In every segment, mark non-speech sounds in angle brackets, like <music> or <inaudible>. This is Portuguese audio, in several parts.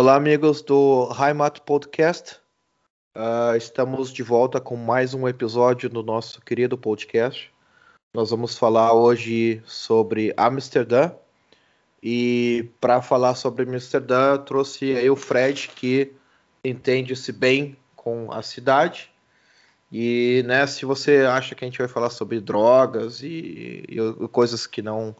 Olá, amigos do Heimat Podcast. Uh, estamos de volta com mais um episódio do nosso querido podcast. Nós vamos falar hoje sobre Amsterdã. E para falar sobre Amsterdã, trouxe aí o Fred, que entende-se bem com a cidade. E né, se você acha que a gente vai falar sobre drogas e, e coisas que não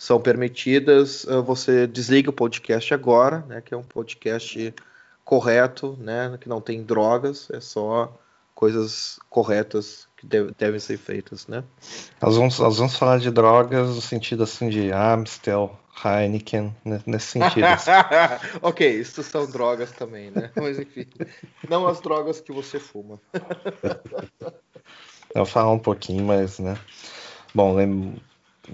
são permitidas, uh, você desliga o podcast agora, né, que é um podcast correto, né, que não tem drogas, é só coisas corretas que deve, devem ser feitas, né? Nós vamos, nós vamos falar de drogas no sentido assim de Amstel, Heineken, né, nesse sentido. Assim. <laughs> ok, isso são drogas também, né? <laughs> Mas enfim, não as drogas que você fuma. <laughs> Eu vou falar um pouquinho, mas, né? Bom,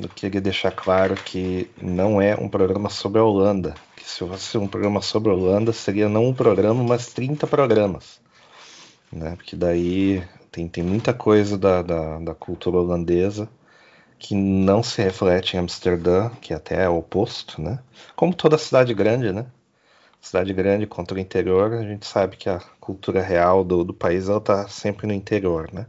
eu queria deixar claro que não é um programa sobre a Holanda. Que se fosse um programa sobre a Holanda, seria não um programa, mas 30 programas. Né? Porque daí tem, tem muita coisa da, da, da cultura holandesa que não se reflete em Amsterdã, que até é o oposto, né? Como toda cidade grande, né? Cidade grande contra o interior, a gente sabe que a cultura real do, do país ela está sempre no interior, né?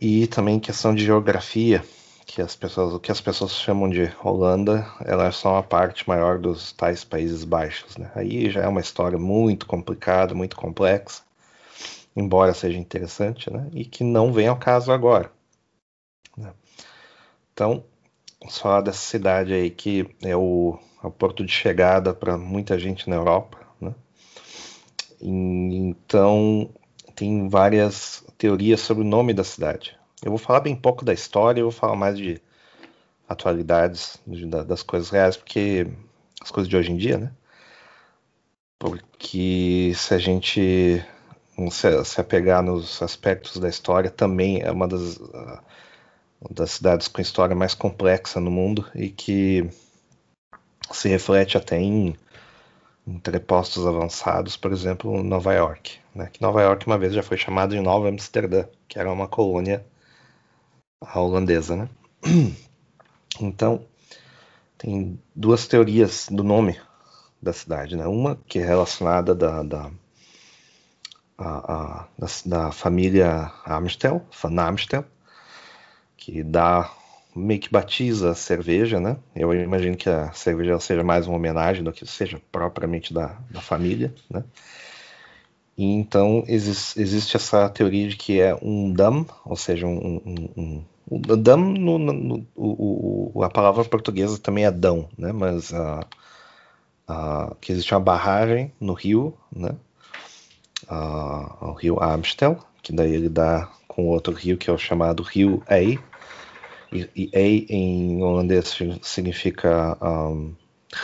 E também questão de geografia, que as pessoas, o que as pessoas chamam de Holanda, ela é só uma parte maior dos tais Países Baixos. Né? Aí já é uma história muito complicada, muito complexa, embora seja interessante, né? e que não vem ao caso agora. Né? Então, falar dessa cidade aí que é o, é o porto de chegada para muita gente na Europa. Né? E, então, tem várias teorias sobre o nome da cidade. Eu vou falar bem pouco da história, eu vou falar mais de atualidades, de, das coisas reais, porque as coisas de hoje em dia, né? Porque se a gente se, se apegar nos aspectos da história, também é uma das, das cidades com história mais complexa no mundo e que se reflete até em entrepostos avançados, por exemplo, Nova York. Né? Que Nova York uma vez já foi chamada de Nova Amsterdã, que era uma colônia a holandesa, né? <clears throat> Então, tem duas teorias do nome da cidade, né? Uma que é relacionada da, da, a, a, da, da, família Amstel, Van Amstel, que dá meio que batiza a cerveja, né? Eu imagino que a cerveja seja mais uma homenagem do que seja propriamente da, da família, né? E então existe, existe essa teoria de que é um dam, ou seja, um, um, um, dam, no, no, no, o, a palavra portuguesa também é dão, né? Mas que existe uma barragem no rio, né? O rio Amstel, que daí ele dá com outro rio que é o chamado rio Ei. E, e Ei em holandês significa um,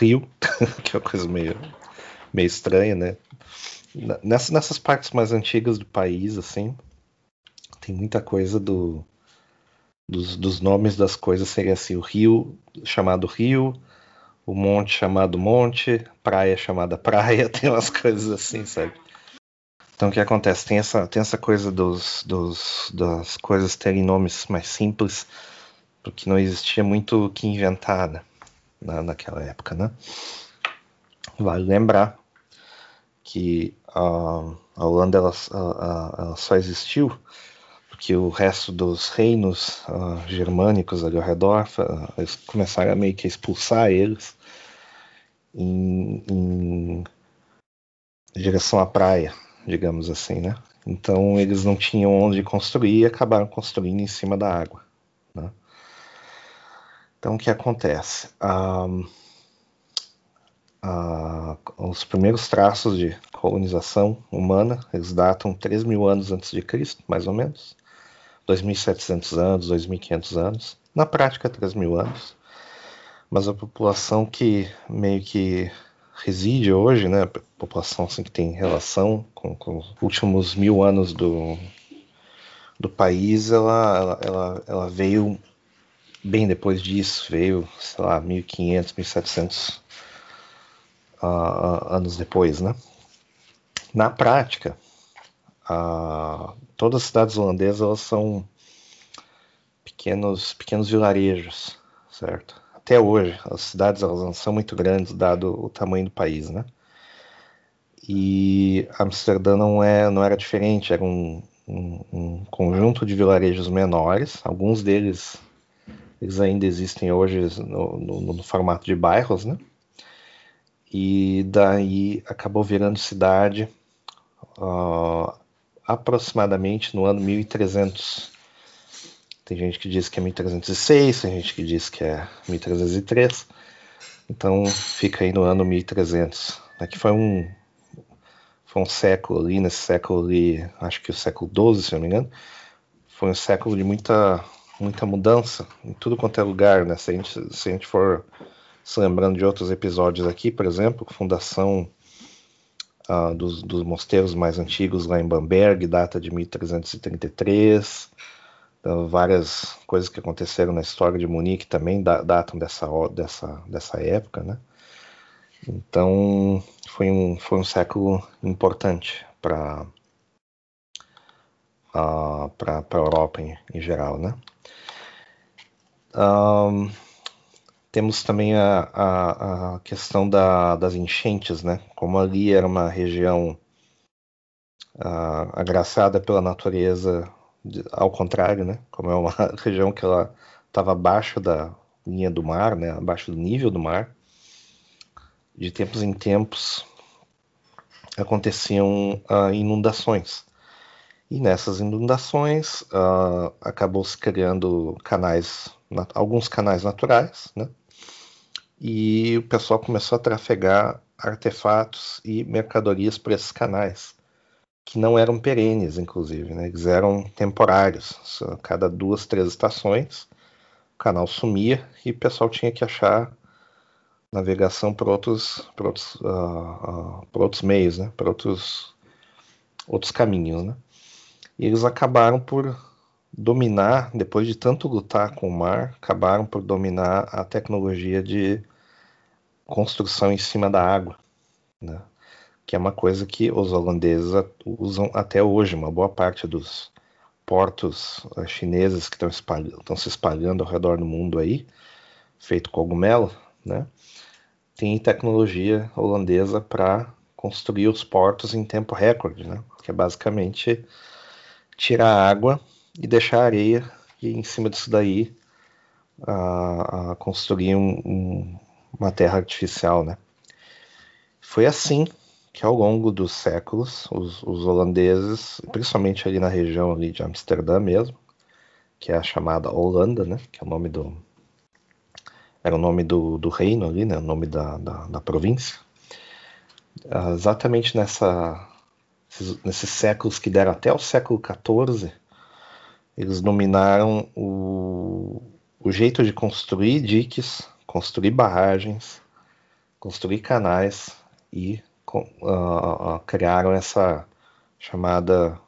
rio, <laughs> que é uma coisa meio, meio estranha, né? Nessas, nessas partes mais antigas do país, assim, tem muita coisa do, dos, dos nomes das coisas seria assim, o rio chamado rio, o monte chamado monte, praia chamada praia, <laughs> tem umas coisas assim, sabe? Então o que acontece? Tem essa, tem essa coisa dos, dos, das coisas terem nomes mais simples, porque não existia muito o que inventar né? Na, naquela época, né? Vale lembrar que a, a Holanda ela, ela só existiu porque o resto dos reinos uh, germânicos ali ao redor uh, começaram a meio que expulsar eles em, em, direção à praia, digamos assim, né? Então eles não tinham onde construir e acabaram construindo em cima da água. Né? Então o que acontece? Um, os primeiros traços de colonização humana, eles datam 3 mil anos antes de Cristo, mais ou menos. 2.700 anos, 2.500 anos. Na prática, 3 mil anos. Mas a população que meio que reside hoje, né, a população assim, que tem relação com, com os últimos mil anos do, do país, ela, ela, ela veio bem depois disso, veio, sei lá, 1500, 1700 uh, anos depois, né? Na prática, uh, todas as cidades holandesas são pequenos, pequenos vilarejos, certo? Até hoje, as cidades elas não são muito grandes, dado o tamanho do país, né? E Amsterdã não, é, não era diferente, era um, um, um conjunto de vilarejos menores, alguns deles eles ainda existem hoje no, no, no, formato de bairros, né? E daí acabou virando cidade uh, aproximadamente no ano 1300. Tem gente que diz que é 1306, tem gente que diz que é 1303. Então fica aí no ano 1300. Aqui foi um foi um século ali, nesse século ali, acho que o século XII, se não me engano, foi um século de muita muita mudança em tudo quanto é lugar, né? Se a gente, se a gente for se lembrando de outros episódios aqui, por exemplo, fundação uh, dos, dos, mosteiros mais antigos lá em Bamberg, data de 1333. Uh, várias coisas que aconteceram na história de Munique também datam dessa, dessa, dessa época, né? Então foi um, foi um século importante para uh, para a Europa em, em, geral, né? Um, temos também a, a, a questão da, das enchentes, né? Como ali era uma região uh, agraciada pela natureza, ao contrário, né? Como é uma <laughs> região que ela estava abaixo da linha do mar, né? Abaixo do nível do mar. De tempos em tempos aconteciam uh, inundações. E nessas inundações uh, acabou se criando canais, alguns canais naturais, né? E o pessoal começou a trafegar artefatos e mercadorias por esses canais, que não eram perenes, inclusive, né? eles eram temporários. A cada duas, três estações, o canal sumia e o pessoal tinha que achar navegação por outros, por outros, uh, uh, por outros meios, né? por outros, outros caminhos. Né? E eles acabaram por dominar, depois de tanto lutar com o mar, acabaram por dominar a tecnologia de construção em cima da água, né? que é uma coisa que os holandeses usam até hoje. Uma boa parte dos portos eh, chineses que estão se espalhando ao redor do mundo aí, feito cogumelo, né? tem tecnologia holandesa para construir os portos em tempo recorde, né? que é basicamente tirar a água e deixar a areia e em cima disso daí a, a construir um, um, uma terra artificial, né? Foi assim que ao longo dos séculos os, os, holandeses, principalmente ali na região ali de Amsterdã mesmo, que é a chamada Holanda, né? Que é o nome do era o nome do, do reino ali, né? O nome da, da, da província. Ah, exatamente nessa nesses séculos que deram até o século XIV, eles dominaram o, o jeito de construir diques construir barragens, construir canais e uh, uh, criaram essa chamada,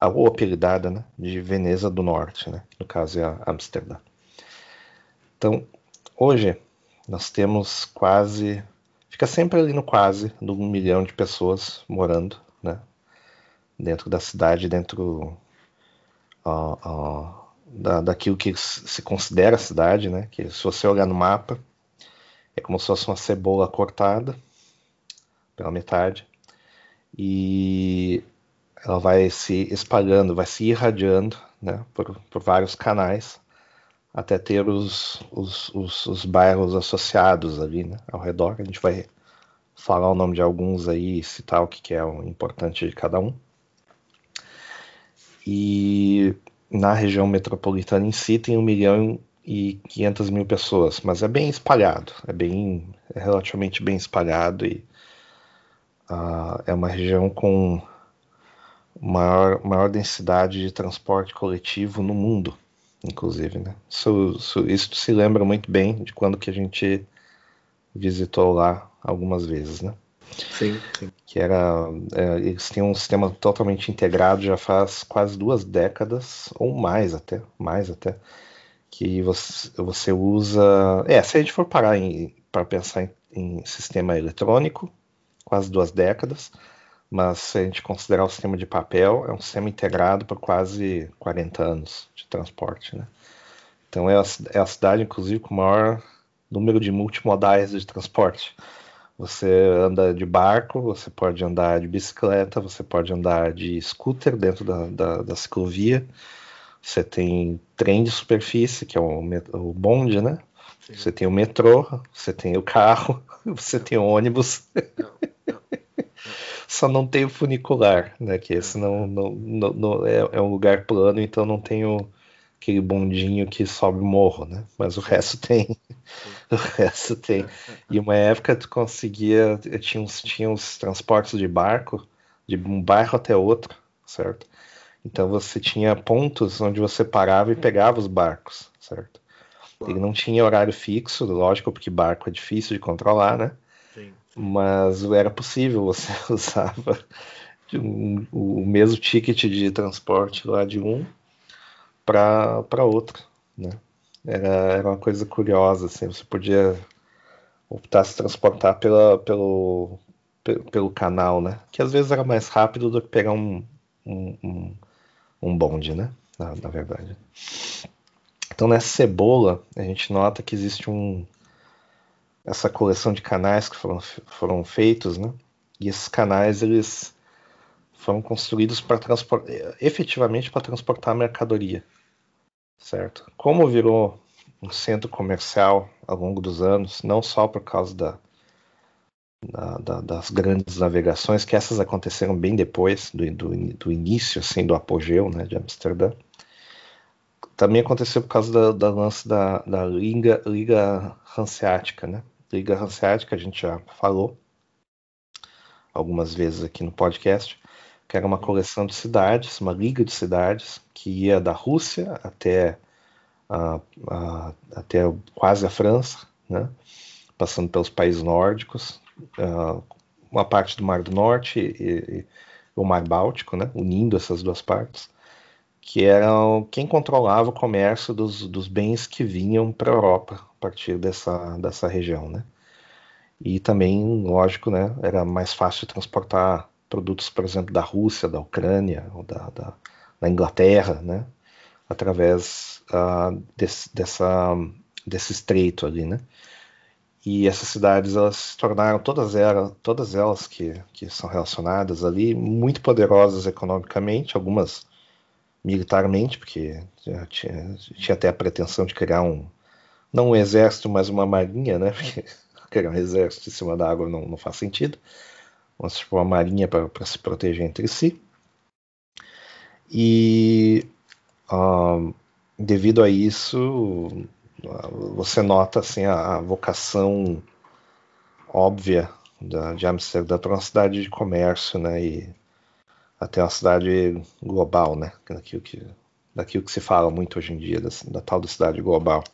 ou apelidada, né, de Veneza do Norte, né, no caso é Amsterdã. Então, hoje nós temos quase, fica sempre ali no quase, de um milhão de pessoas morando, né, dentro da cidade, dentro uh, da, daquilo que se considera cidade, né? Que se você olhar no mapa, é como se fosse uma cebola cortada pela metade e ela vai se espalhando, vai se irradiando, né? Por, por vários canais até ter os, os, os, os bairros associados ali, né? Ao redor. A gente vai falar o nome de alguns aí citar o que, que é o importante de cada um. E na região metropolitana em si tem 1 milhão e 500 mil pessoas, mas é bem espalhado, é bem é relativamente bem espalhado e uh, é uma região com maior, maior densidade de transporte coletivo no mundo, inclusive, né? Isso, isso, isso se lembra muito bem de quando que a gente visitou lá algumas vezes, né? Sim, sim. Que era. É, eles têm um sistema totalmente integrado já faz quase duas décadas, ou mais até, mais até. Que você, você usa. É, se a gente for parar para pensar em, em, sistema eletrônico, quase duas décadas. Mas se a gente considerar o sistema de papel, é um sistema integrado por quase 40 anos de transporte, né? Então é a, é a cidade, inclusive, com o maior número de multimodais de transporte Você anda de barco, você pode andar de bicicleta, você pode andar de scooter dentro da, da, da ciclovia. Você tem trem de superfície, que é o, o bonde, né? Sim. Você tem o metrô, você tem o carro, <laughs> você tem o ônibus. Não, não, não. Só não tem o funicular, né? Que esse não, não, não é, é, um lugar plano, então não tem o, aquele bondinho que sobe o morro, né? Mas o resto <laughs> tem. O resto tem. E uma época tu conseguia. Tinha uns, tinha uns transportes de barco, de um bairro até outro, certo? Então você tinha pontos onde você parava e pegava os barcos, certo? Ele não tinha horário fixo, lógico, porque barco é difícil de controlar, né? Sim. Mas era possível, você <laughs> usava um, o mesmo ticket de transporte lá de um para outro, né? Era, era uma coisa curiosa, assim, você podia optar se transportar pela, pelo, pelo canal, né? Que às vezes era mais rápido do que pegar um, um, um, um bonde, né? Na, na, verdade. Então nessa cebola a gente nota que existe um essa coleção de canais que foram, foram feitos, né? E esses canais eles foram construídos para transportar efetivamente para transportar mercadoria, certo? Como virou um centro comercial ao longo dos anos, não só por causa da, da, da, das grandes navegações, que essas aconteceram bem depois do, do, do início, assim, do apogeu, né, de Amsterdã. Também aconteceu por causa da, da lance da, da Liga, Liga Hanseática, né? Liga Hanseática, a gente já falou algumas vezes aqui no podcast, que era uma coleção de cidades, uma liga de cidades, que ia da Rússia até, a, a, até quase a França, né? passando pelos países nórdicos, uh, uma parte do Mar do Norte e, e, o Mar Báltico, né? unindo essas duas partes, que eram quem controlava o comércio dos, dos bens que vinham para a Europa a partir dessa, dessa região. Né? E também, lógico, né, era mais fácil transportar produtos, por exemplo, da Rússia, da Ucrânia, ou da, da, da Inglaterra, né, através uh, desse, dessa, desse estreito ali, né. E essas cidades, elas se tornaram, todas elas, todas elas que, que são relacionadas ali, muito poderosas economicamente, algumas militarmente, porque tinha, tinha até a pretensão de criar um, não um exército, mas uma marinha, né, <laughs> porque criar um exército em cima da água não, não faz sentido. Uma marinha para se proteger entre si. E uh, devido a isso, você nota assim, a, a vocação óbvia da, de Amsterdã para uma cidade de comércio, né? E até uma cidade global, né? Daquilo que, daquilo que se fala muito hoje em dia, da, da tal da cidade global.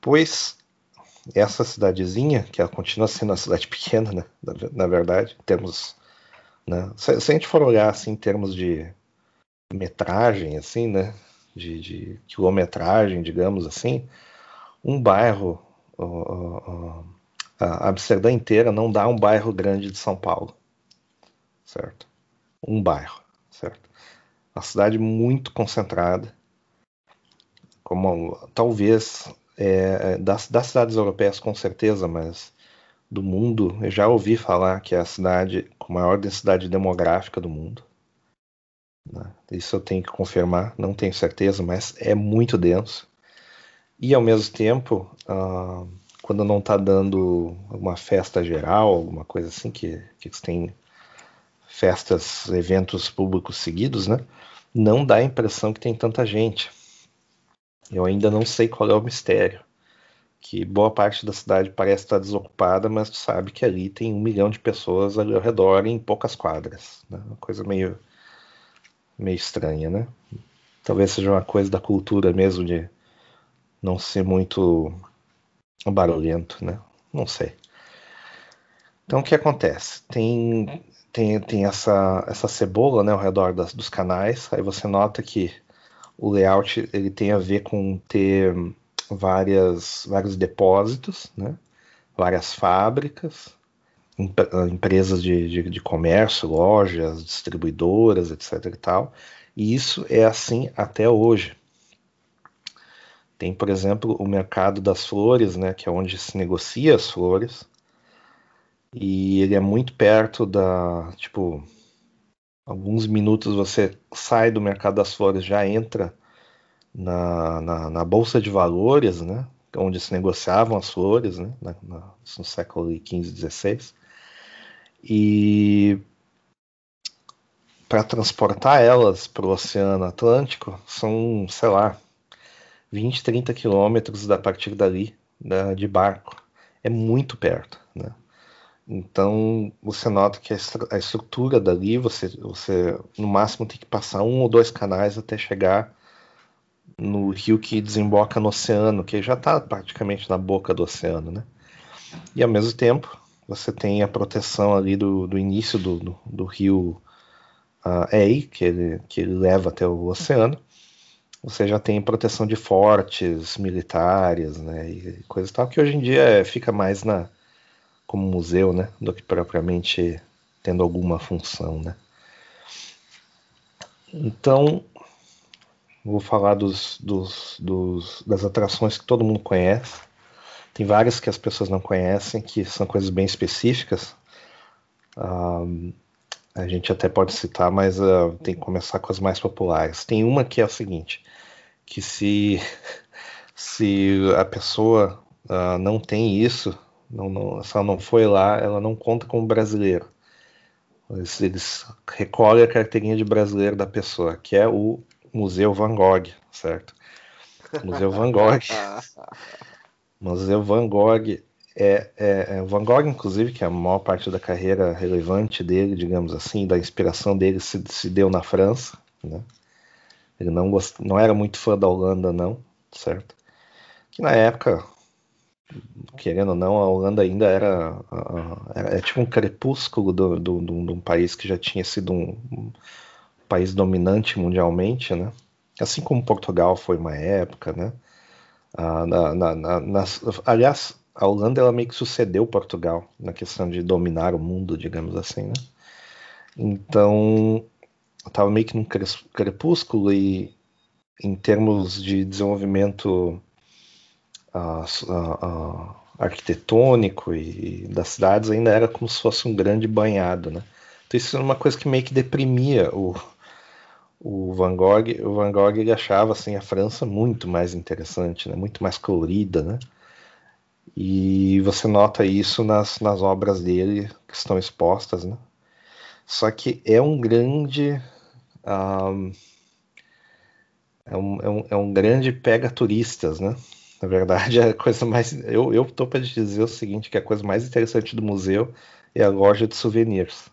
Pois essa cidadezinha, que ela continua sendo uma cidade <laughs> pequena, né, na, na verdade, em termos, né, se, se, a gente for olhar assim em termos de metragem, assim, né, de, de quilometragem, digamos assim, um bairro, a Amsterdã inteira não dá um bairro grande de São Paulo, certo? Um bairro, certo? Uma cidade muito concentrada, como talvez é, é, das, das cidades europeias com certeza, mas do mundo, eu já ouvi falar que é a cidade com maior densidade demográfica do mundo. Né? Isso eu tenho que confirmar, não tenho certeza, mas é muito denso. E ao mesmo tempo, uh, quando não está dando uma festa geral, alguma coisa assim, que, que tem festas, eventos públicos seguidos, né? Não dá a impressão que tem tanta gente. Eu ainda não sei qual é o mistério. Que boa parte da cidade parece estar desocupada, mas tu sabe que ali tem um milhão de pessoas ao redor em poucas quadras. Né? Uma coisa meio, meio estranha, né? Talvez seja uma coisa da cultura mesmo de não ser muito barulhento, né? Não sei. Então o que acontece? Tem tem, tem essa, essa cebola né, ao redor das, dos canais. Aí você nota que o layout ele tem a ver com ter várias, vários depósitos, né? várias fábricas, empresas de, de, de, comércio, lojas, distribuidoras, etc. E, tal. e isso é assim até hoje. Tem, por exemplo, o mercado das flores, né, que é onde se negocia as flores. E ele é muito perto da, tipo, alguns minutos você sai do mercado das flores, já entra na, na, na bolsa de valores, né? Onde se negociavam as flores, né? Na, na, no século XV, XVI. E para transportar elas para o Oceano Atlântico são, sei lá, 20, 30 quilômetros a partir dali, da, de barco. É muito perto? Então você nota que a, estrutura dali, você, você no máximo tem que passar um ou dois canais até chegar no rio que desemboca no oceano, que já está praticamente na boca do oceano, né? E ao mesmo tempo você tem a proteção ali do, do início do, do, do rio uh, Ei, que ele, que ele leva até o oceano. Você já tem proteção de fortes militares, né, e coisas tal, que hoje em dia fica mais na como museu, né, do que propriamente tendo alguma função, né. Então, vou falar dos, dos, dos, das atrações que todo mundo conhece. Tem várias que as pessoas não conhecem, que são coisas bem específicas. Um, a gente até pode citar, mas uh, tem que começar com as mais populares. Tem uma que é o seguinte, que se, <laughs> se a pessoa uh, não tem isso, não, não, se ela não foi lá, ela não conta como brasileiro. Eles, eles recolhem a carteirinha de brasileiro da pessoa, que é o Museu Van Gogh, certo? Museu Van Gogh <laughs> Museu Van Gogh é, é, é, Van Gogh, inclusive, que é a maior parte da carreira relevante dele, digamos assim, da inspiração dele se, se deu na França, né? Ele não, gost... não era muito fã da Holanda, não, certo? Que na época, querendo ou não, a Holanda ainda era, era, era tipo um crepúsculo do, do, do, de um país que já tinha sido um, um país dominante mundialmente, né? Assim como Portugal foi uma época, né? Ah, na, na, na, nas, aliás, a Holanda ela meio que sucedeu Portugal na questão de dominar o mundo, digamos assim, né? Então, estava meio que num crepúsculo e em termos de desenvolvimento arquitetônico e, e, das cidades ainda era como se fosse um grande banhado, né? Então isso era uma coisa que meio que deprimia o, o Van Gogh, o Van Gogh ele achava assim a França muito mais interessante, né? muito mais colorida, né? E você nota isso nas, nas obras dele que estão expostas, né? Só que é um grande um, é, um, é, um, é um grande pega turistas, né? Na verdade, <laughs> a coisa mais eu eu tô para dizer o seguinte, que a coisa mais interessante do museu é a loja de souvenirs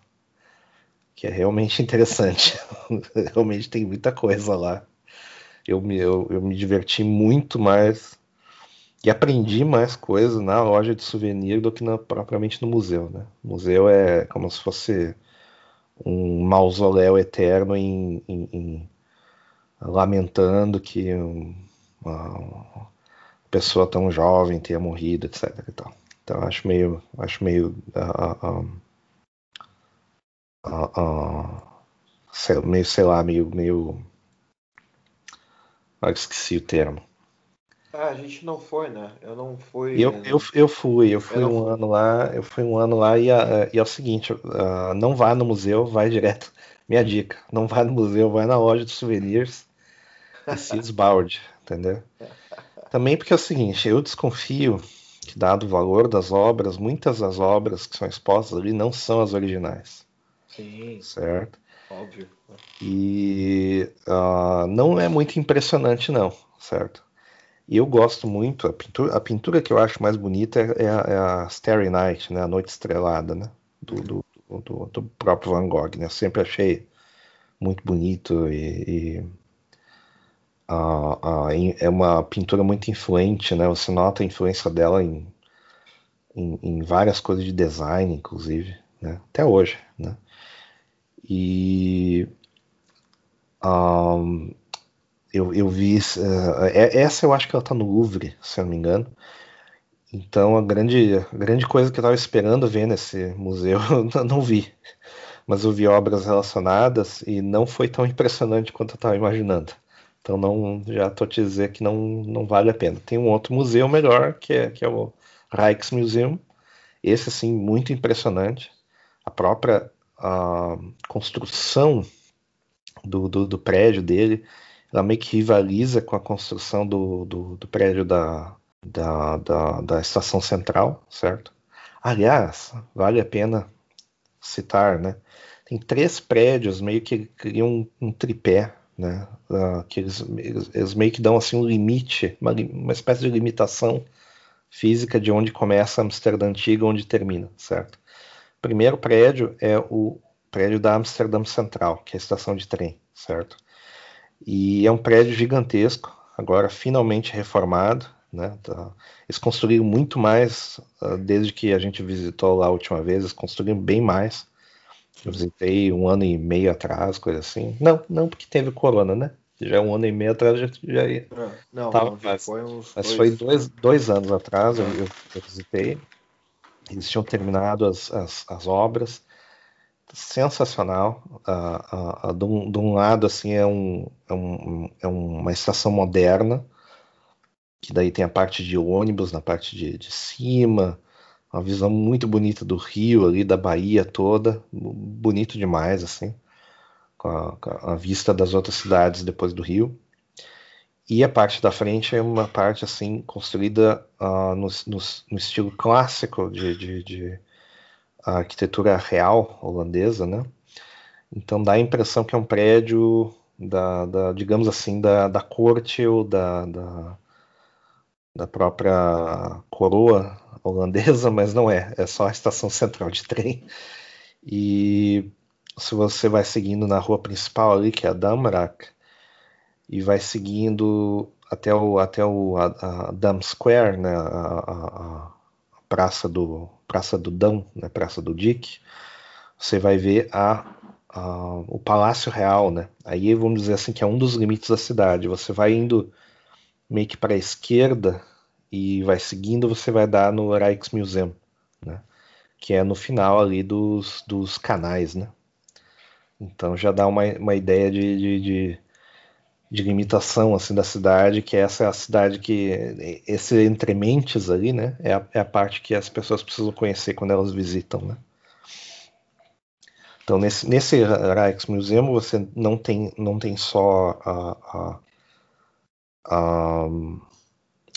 que é realmente interessante. <laughs> realmente tem muita coisa lá. Eu me, eu, eu me diverti muito mais e aprendi mais coisas na loja de souvenir do que na, propriamente no museu. Né? O museu é como se fosse um mausoléu eterno em, em, em lamentando que uma pessoa tão jovem tenha morrido, etc. Então acho meio, acho meio uh, uh, uh, sei, meio, sei lá, meio. meio... Ah, esqueci o termo. Ah, a gente não foi, né? Eu não fui. Eu, eu, eu fui, eu fui eu um fui. ano lá, eu fui um ano lá e, e é o seguinte, uh, não vá no museu, vai direto. Minha dica, não vá no museu, vai na loja de souvenirs e se esbalde, entendeu? <laughs> Também porque é o seguinte, eu desconfio que dado o valor das obras, muitas das obras que são expostas ali não são as originais. Sim. Certo? Óbvio. E uh, não é muito impressionante, não, certo? E eu gosto muito, a pintura, a pintura que eu acho mais bonita é, a, é a Starry Night, né? A Noite Estrelada, né? Do, do, do, do, próprio Van Gogh, né? Eu sempre achei muito bonito e, e uh, uh, é uma pintura muito influente, né? Você nota a influência dela em, em, em várias coisas de design, inclusive, né? Até hoje, né? E um, eu, eu vi. Uh, essa eu acho que ela tá no Louvre, se eu não me engano. Então a grande, a grande coisa que eu estava esperando ver nesse museu <laughs> eu não vi. Mas eu vi obras relacionadas e não foi tão impressionante quanto eu estava imaginando. Então não, já estou te dizer que não, não vale a pena. Tem um outro museu melhor, que é, que é o Rijksmuseum. Esse, assim, muito impressionante. A própria a construção do, do, do, prédio dele, ela meio que rivaliza com a construção do, do, do prédio da, da, da, da estação central, certo? Aliás, vale a pena citar, né? Tem três prédios meio que criam um, um tripé, né? Uh, que eles, eles, eles, meio que dão assim um limite, uma, uma espécie de limitação física de onde começa a Amsterdã antiga, onde termina, certo? O primeiro prédio é o prédio da Amsterdã Central, que é a estação de trem, certo? E é um prédio gigantesco, agora finalmente reformado, né? Tá. Eles construíram muito mais uh, desde que a gente visitou lá a última vez, eles construíram bem mais. Eu visitei um ano e meio atrás, coisa assim. Não, não porque teve corona, né? Já um ano e meio atrás já, já ia. Não, tava, não, mas, foi uns. Mas dois... foi dois, dois aanos atrás eu, eu, eu visitei. Eles tinham terminado as, as, as obras. Sensacional. Uh, uh, de, um, de, um, lado, assim, é, um, é, um, é uma estação moderna, que daí tem a parte de ônibus na parte de, de cima, uma visão muito bonita do Rio ali, da Bahia toda, bonito demais, assim, com a, com a vista das outras cidades depois do Rio. E a parte da frente é uma parte assim construída uh, no, no, no, estilo clássico de, de, de arquitetura real holandesa, né? Então dá a impressão que é um prédio da, da digamos assim, da, da corte ou da, da, da própria coroa holandesa, <laughs> mas não é, é só a estação central de trem. E se você vai seguindo na rua principal ali, que é a Damrak, e vai seguindo até o, até o a, a Dam Square, né, a, a, a, praça do praça do Dam, né, praça do Dick, você vai ver a, a, o Palácio Real, né? Aí vamos dizer assim que é um dos limites da cidade. Você vai indo meio que para a esquerda e vai seguindo, você vai dar no Rijksmuseum, né? Que é no final ali dos, dos canais, né? Então já dá uma, uma ideia de, de, de, de limitação assim da cidade, que essa é a cidade que esse entrementes ali, né? É a, é a parte que as pessoas precisam conhecer quando elas visitam, né? Então nesse, nesse Rijksmuseum você não tem, não tem só a, a, a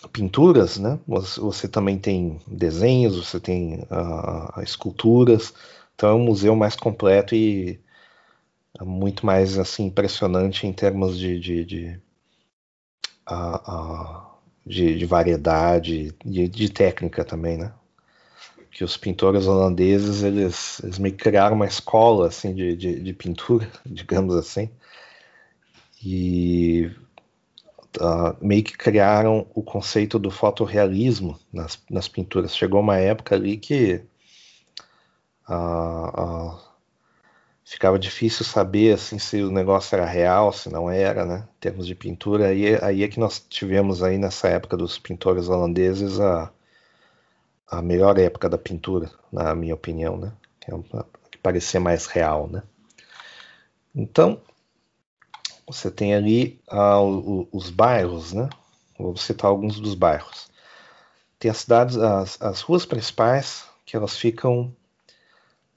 pinturas, né? Você, também tem desenhos, você tem uh, esculturas. Então é um museu mais completo e muito mais assim impressionante em termos de de, de, uh, uh, de, de variedade, de, de, técnica também, né? Que os pintores holandeses eles, eles meio que criaram uma escola assim de, de, de pintura, <laughs> digamos assim. E uh, meio que criaram o conceito do fotorrealismo nas, nas pinturas. Chegou uma época ali que uh, ficava difícil saber assim, se o negócio era real, se não era, né? Em termos de pintura. Aí, aí é que nós tivemos aí nessa época dos pintores holandeses a, a melhor época da pintura, na minha opinião, né? Que, é que parecia mais real, né? Então, você tem ali ah, os bairros, né? Vou citar alguns dos bairros. Tem as cidades, as, as ruas principais, que elas ficam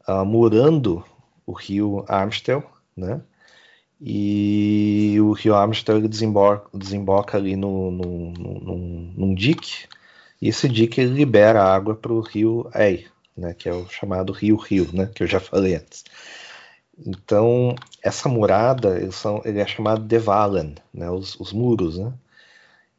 ah, murando o rio Amstel, né? E o rio Amstel ele desemboca, desemboca ali no, no, num, num dique, e esse dique ele libera água para o rio Ei, né? Que é o chamado rio Rio, né? Que eu já falei antes. Então, essa murada, são, ele é chamado Devalen, né, os, os, muros, né?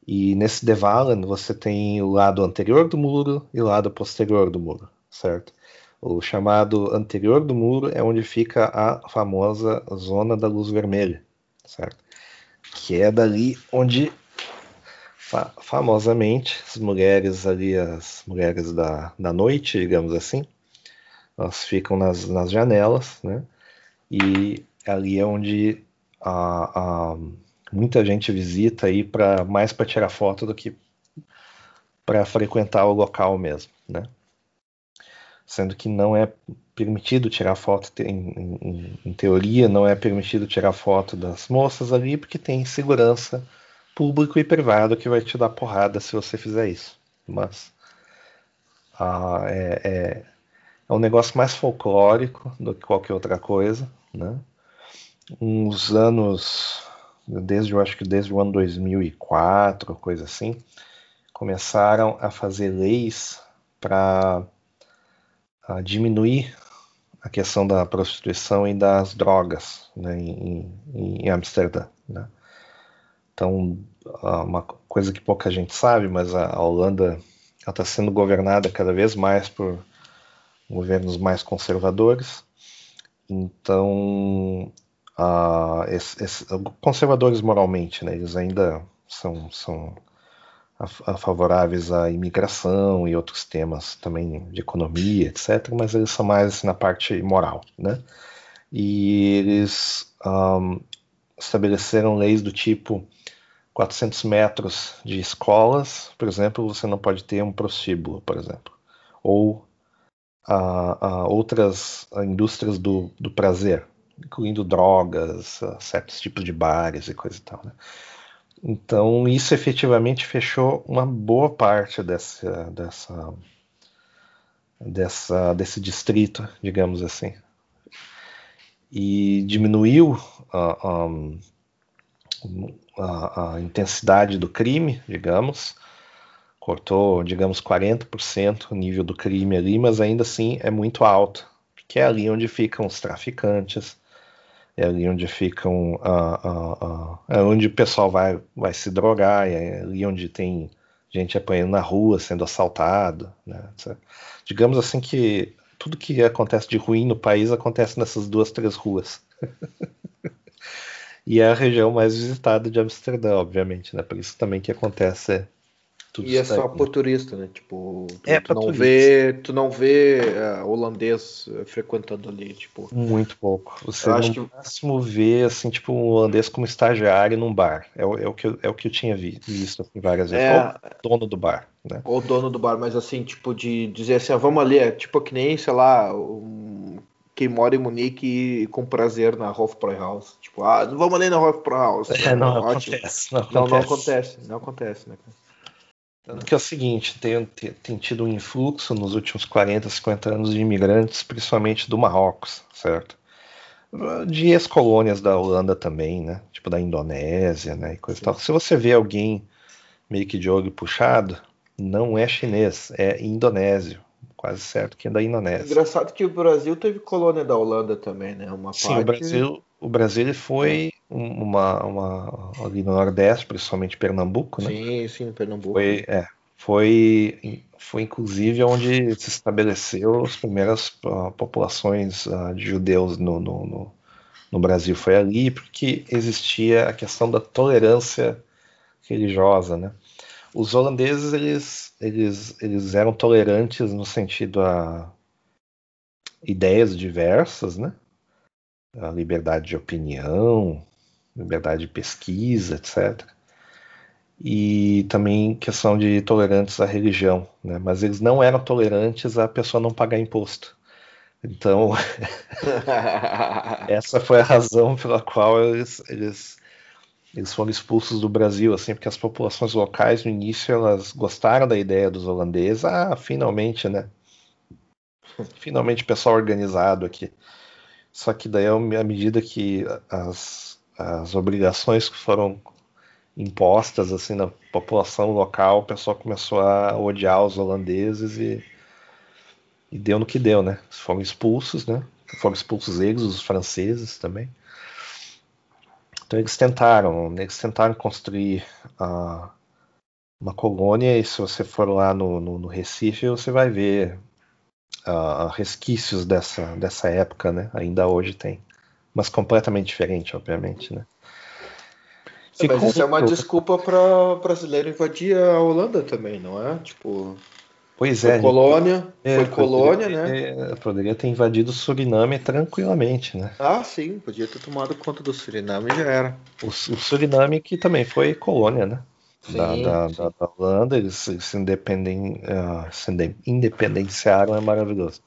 E nesse Devalen você tem o lado anterior do muro e o lado posterior do muro, certo? O chamado anterior do muro é onde fica a famosa zona da luz vermelha, certo? Que é dali onde fa famosamente as mulheres ali, as mulheres da, da noite, digamos assim, elas ficam nas, nas janelas, né? E ali é onde a, a, muita gente visita aí para mais para tirar foto do que para frequentar o local mesmo, né? Sendo que não é permitido tirar foto, em, em, em, teoria, não é permitido tirar foto das moças ali, porque tem segurança público e privado que vai te dar porrada se você fizer isso. Mas ah, é, é, é, um negócio mais folclórico do que qualquer outra coisa, né? Uns anos, desde eu acho que desde o ano 2004, coisa assim, começaram a fazer leis para diminuir a questão da prostituição e das drogas né, em, em, Amsterdã. Né? Então, uma coisa que pouca gente sabe, mas a Holanda está sendo governada cada vez mais por governos mais conservadores. Então, esse, esse, conservadores moralmente, né, eles ainda são, são favoráveis à imigração e outros temas também de economia, etc., mas eles são mais assim, na parte moral, né? E eles um, estabeleceram leis do tipo 400 metros de escolas, por exemplo, você não pode ter um prostíbulo, por exemplo, ou uh, uh, outras indústrias do, do prazer, incluindo drogas, certos tipos de bares e coisa e tal, né? Então, isso efetivamente fechou uma boa parte dessa, dessa, dessa, desse distrito, digamos assim. E diminuiu a, a, a intensidade do crime, digamos, cortou, digamos, 40% o nível do crime ali, mas ainda assim é muito alto, porque é ali onde ficam os traficantes, é ali onde ficam, uh, uh, uh, é onde o pessoal vai, vai se drogar, é ali onde tem gente apanhando na rua, sendo assaltado, né? Digamos assim que tudo que acontece de ruim no país acontece nessas duas, três ruas. <laughs> e é a região mais visitada de Amsterdã, obviamente, né? Por isso também que acontece tudo e é só por turista, né? Tipo, tu, é tu não turista. vê, tu não vê uh, holandês uh, frequentando ali, tipo. Muito pouco. Você acho no que... máximo vê assim, tipo, um holandês como estagiário num bar. É, o, é o, que, eu, é o que eu tinha visto assim, várias vezes. É... Ou dono do bar, né? Ou dono do bar, mas assim, tipo, de dizer assim, ah, vamos ali, é tipo que nem, sei lá, um... quem mora em Munique e com prazer na Hofbräuhaus. Tipo, ah, vamos ali na Hofbräuhaus. <laughs> É, não, não, acontece, não, acontece. Não, não acontece. Não acontece, né, cara? Que é o seguinte, tem, tem, tido um influxo nos últimos 40, 50 anos de imigrantes, principalmente do Marrocos, certo? De ex-colônias da Holanda também, né? Tipo da Indonésia, né? E coisa tal. Se você vê alguém meio que de olho puxado, não é chinês, é indonésio. Quase certo que é da Indonésia. Engraçado que o Brasil teve colônia da Holanda também, né? Uma Sim, parte... o Brasil, o Brasil ele foi uma, uma ali no Nordeste, principalmente Pernambuco, né? Sim, sim, Pernambuco. Foi, é, foi, foi inclusive onde se estabeleceu as primeiras uh, populações uh, de judeus no, no, no, no, Brasil. Foi ali porque existia a questão da tolerância religiosa, né? Os holandeses eles, eles, eles eram tolerantes no sentido a ideias diversas, né? a liberdade de opinião, liberdade de pesquisa, etc. E também questão de tolerantes à religião, né? mas eles não eram tolerantes à pessoa não pagar imposto. Então, <laughs> essa foi a razão pela qual eles, eles, eles foram expulsos do Brasil, assim, porque as populações locais no início elas gostaram da ideia dos holandeses. Ah, finalmente, né? Finalmente pessoal organizado aqui. Só que daí, à medida que as, as obrigações que foram impostas assim na população local, o pessoal começou a odiar os holandeses e, e deu no que deu, né? Foram expulsos, né? Foram expulsos eles, os franceses também. Então eles tentaram, eles tentaram construir uh, uma colônia e se você for lá no, no, no Recife, você vai ver uh, resquícios dessa, dessa época, né? Ainda hoje tem. Mas completamente diferente, obviamente, né? É, mas isso é uma desculpa para brasileiro invadir a Holanda também, não é? Tipo. Pois é. Colônia, é, foi colônia, né? Poderia ter invadido o Suriname tranquilamente, né? Ah, sim, podia ter tomado conta do Suriname e já era. O, o Suriname que também foi colônia, né? Sim, da, da, da, da, Holanda, eles se, independem, uh, se independenciaram, é maravilhoso.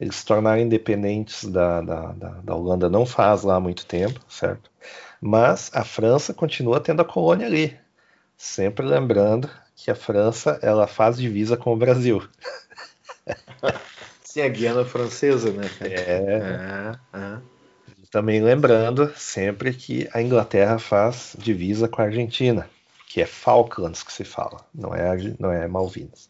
Eles se tornaram independentes da, da, da, da Holanda não faz lá muito tempo, certo? Mas a França continua tendo a colônia ali. Sempre lembrando que a França ela faz divisa com o Brasil. <laughs> Sim, a Guiana Francesa, né? É. é, é. Também lembrando sempre que a Inglaterra faz divisa com a Argentina, que é Falklands que se fala, não é, não é Malvinas.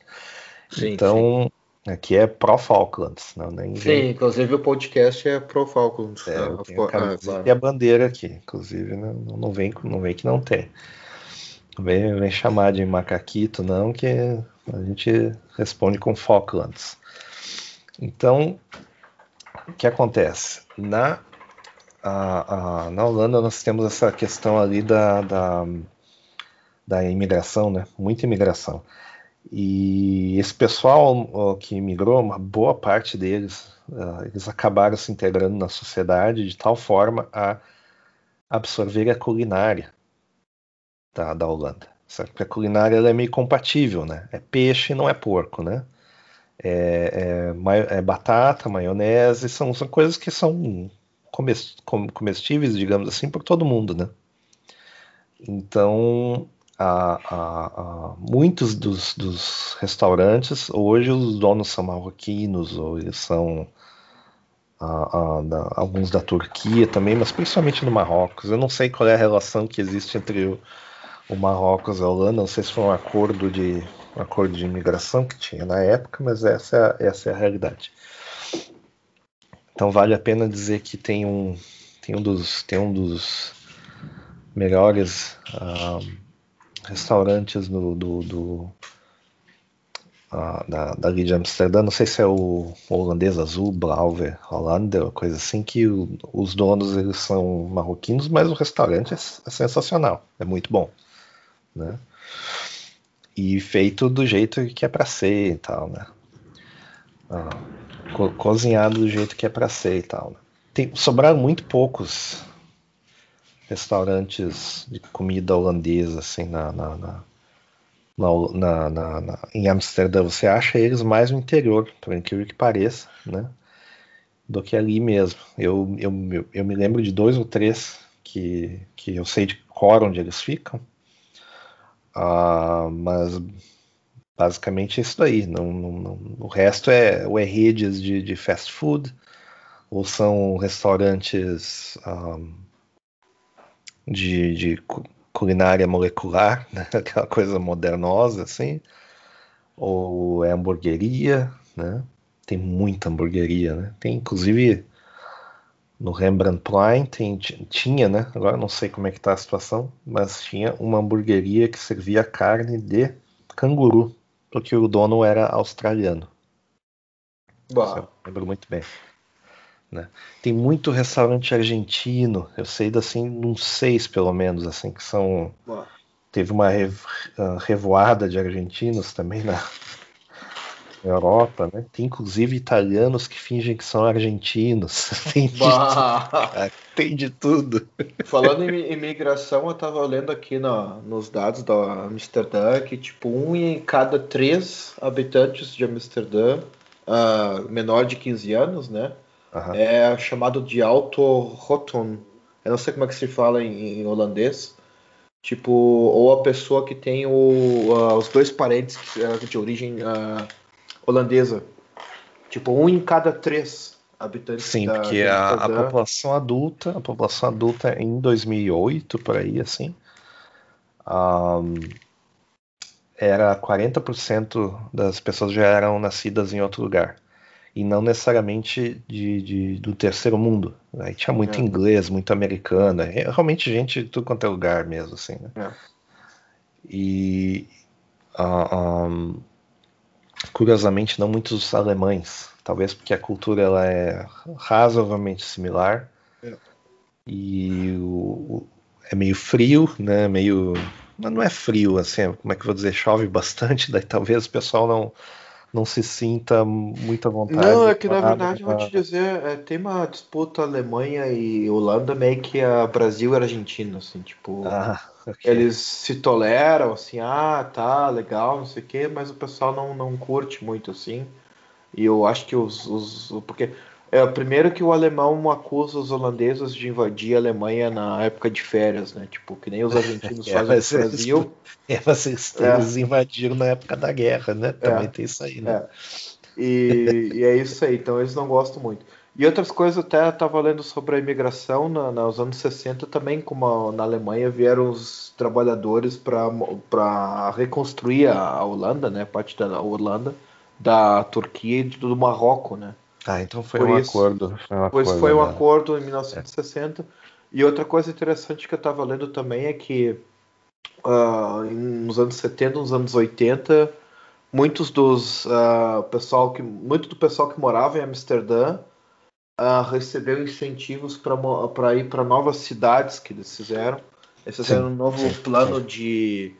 Sim, então, sim. Aqui é pró-Falklands. Não, nem sim, inclusive o podcast é pró-Falklands. É, a, a, e a bandeira aqui, inclusive, não, não, vem, não vem que não tem. Vem, vem chamar de macaquito, não, que a gente responde com Falklands. Então, o que acontece? Na, a, a, na Holanda nós temos essa questão ali da, da, da imigração, né? Muita imigração. E esse pessoal que imigrou, uma boa parte deles, uh, eles acabaram se integrando na sociedade de tal forma a absorver a culinária da, da Holanda. Certo? Porque a culinária é meio compatível, né? É peixe, não é porco, né? É, é, é batata, maionese, são, são coisas que são comestíveis, digamos assim, por todo mundo, né? Então, a, a, a, muitos dos, dos, restaurantes, hoje os donos são marroquinos, ou eles são da, alguns da Turquia também, mas principalmente no Marrocos. Eu não sei qual é a relação que existe entre o, o Marrocos e a Holanda, não sei se foi um acordo de um acordo de imigração que tinha na época, mas essa, essa é a realidade. Então vale a pena dizer que tem um tem um dos tem um dos melhores uh, restaurantes do, do, do uh, da, dali de Amsterdã, não sei se é o holandês azul, Blauwe Hollander, coisa assim, que o, os donos eles são marroquinos, mas o restaurante é, é sensacional, é muito bom né? E feito do jeito que é para ser e tal, né? Ah, co cozinhado do jeito que é para ser e tal. Né? Tem, sobraram muito poucos restaurantes de comida holandesa assim na, na, na, na, na, na em Amsterdã. Você acha eles mais no interior, por incrível que pareça, né? Do que ali mesmo. Eu, eu, eu, me lembro de dois ou três que, que eu sei de cor onde eles ficam Uh, mas basicamente é isso daí. Não, não, não, o resto é, ou é redes de, de fast food, ou são restaurantes um, de, de, culinária molecular, <laughs> né? aquela coisa modernosa assim, ou é hamburgueria, né? Tem muita hamburgueria, né? Tem inclusive no Rembrandtplein tem, tinha, né? Agora não sei como é que tá a situação, mas tinha uma hamburgueria que servia carne de canguru, porque o dono era australiano. Eu lembro muito bem. Né? Tem muito restaurante argentino, eu sei assim, uns seis pelo menos, assim, que são. Teve uma ah, revoada de argentinos também na, Europa, né? Tem inclusive italianos que fingem que são argentinos. <laughs> Tem de, ah, tem de tudo. Falando em imigração, eu tava lendo aqui no, nos dados da Amsterdã que tipo um em cada três habitantes de Amsterdã, uh, menor de 15 anos, né? Uhum. É chamado de auto-roton. Eu não sei como é que se fala em, em holandês. Tipo, ou a pessoa que tem o, uh, os dois parentes de origem uh, holandesa. Tipo, um em cada três habitantes. Sim, da, porque da a, a, população adulta, a população adulta em 2008, por aí, assim, um, era 40% das pessoas já eram nascidas em outro lugar. E não necessariamente de, de do terceiro mundo. Aí tinha muito é. inglês, muito americano, é, realmente gente de tudo quanto é lugar mesmo, assim, né? É. E uh, um, curiosamente não muitos alemães, talvez porque a cultura ela é razoavelmente similar é. e o, é meio frio, né? Meio não é frio assim, como é que eu vou dizer, chove bastante, <laughs> daí talvez o pessoal não não se sinta muito à vontade. Não, é que na verdade vou te dizer, é, tem uma disputa Alemanha e Holanda meio que a Brasil e Argentina, assim, tipo, ah, okay. eles se toleram, assim, ah, tá, legal, não sei o quê, mas o pessoal não, não curte muito, assim. E eu acho que os, os porque é, primeiro que o alemão acusa os holandeses de invadir a Alemanha na época de férias, né? Tipo, que nem os argentinos <laughs> é, fazem no Brasil. <laughs> É, eles, é. eles invadiram na época da guerra, né? Também é, tem isso aí, né? E, e, é isso aí, então eles não gostam muito. E outras coisas, até estava lendo sobre a imigração na, nos anos 60 também, como na Alemanha vieram os trabalhadores para reconstruir a Holanda, né, parte da Holanda, da Turquia e do Marrocos, né. Ah, então foi um, isso, acordo, foi um pois acordo. foi um né? acordo em 1960. É. E outra coisa interessante que eu estava lendo também é que uh, nos anos 70, nos anos 80, muitos dos uh, pessoal que muito do pessoal que morava em Amsterdã uh, recebeu incentivos para ir para novas cidades que eles fizeram. Eles fizeram sim, um novo sim, plano sim. de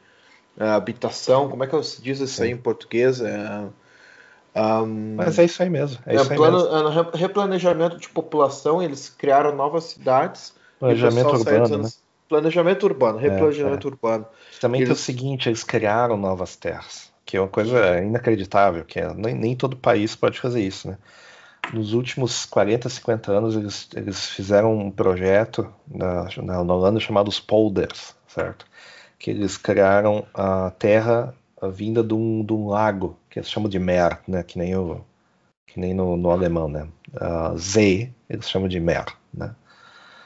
uh, habitação. Como é que se diz isso aí em português? É, um, Mas é isso aí mesmo. É, é plano, mesmo. É, replanejamento de população. Eles criaram novas cidades. Planejamento urbano, né? Planejamento urbano, é, replanejamento é, urbano. Também eles... tem o seguinte, eles criaram novas terras, que é uma coisa inacreditável, que é, nem, nem todo país pode fazer isso, né? nos últimos 40, 50 anos, eles, eles fizeram um projeto na, na, na Holanda chamado os polders, certo? Que eles criaram a terra a vinda de um, de um lago, que eles chamam de Mer, né? Que nem, o, que nem no, no alemão, né? Uh, See, eles chamam de Mer, né?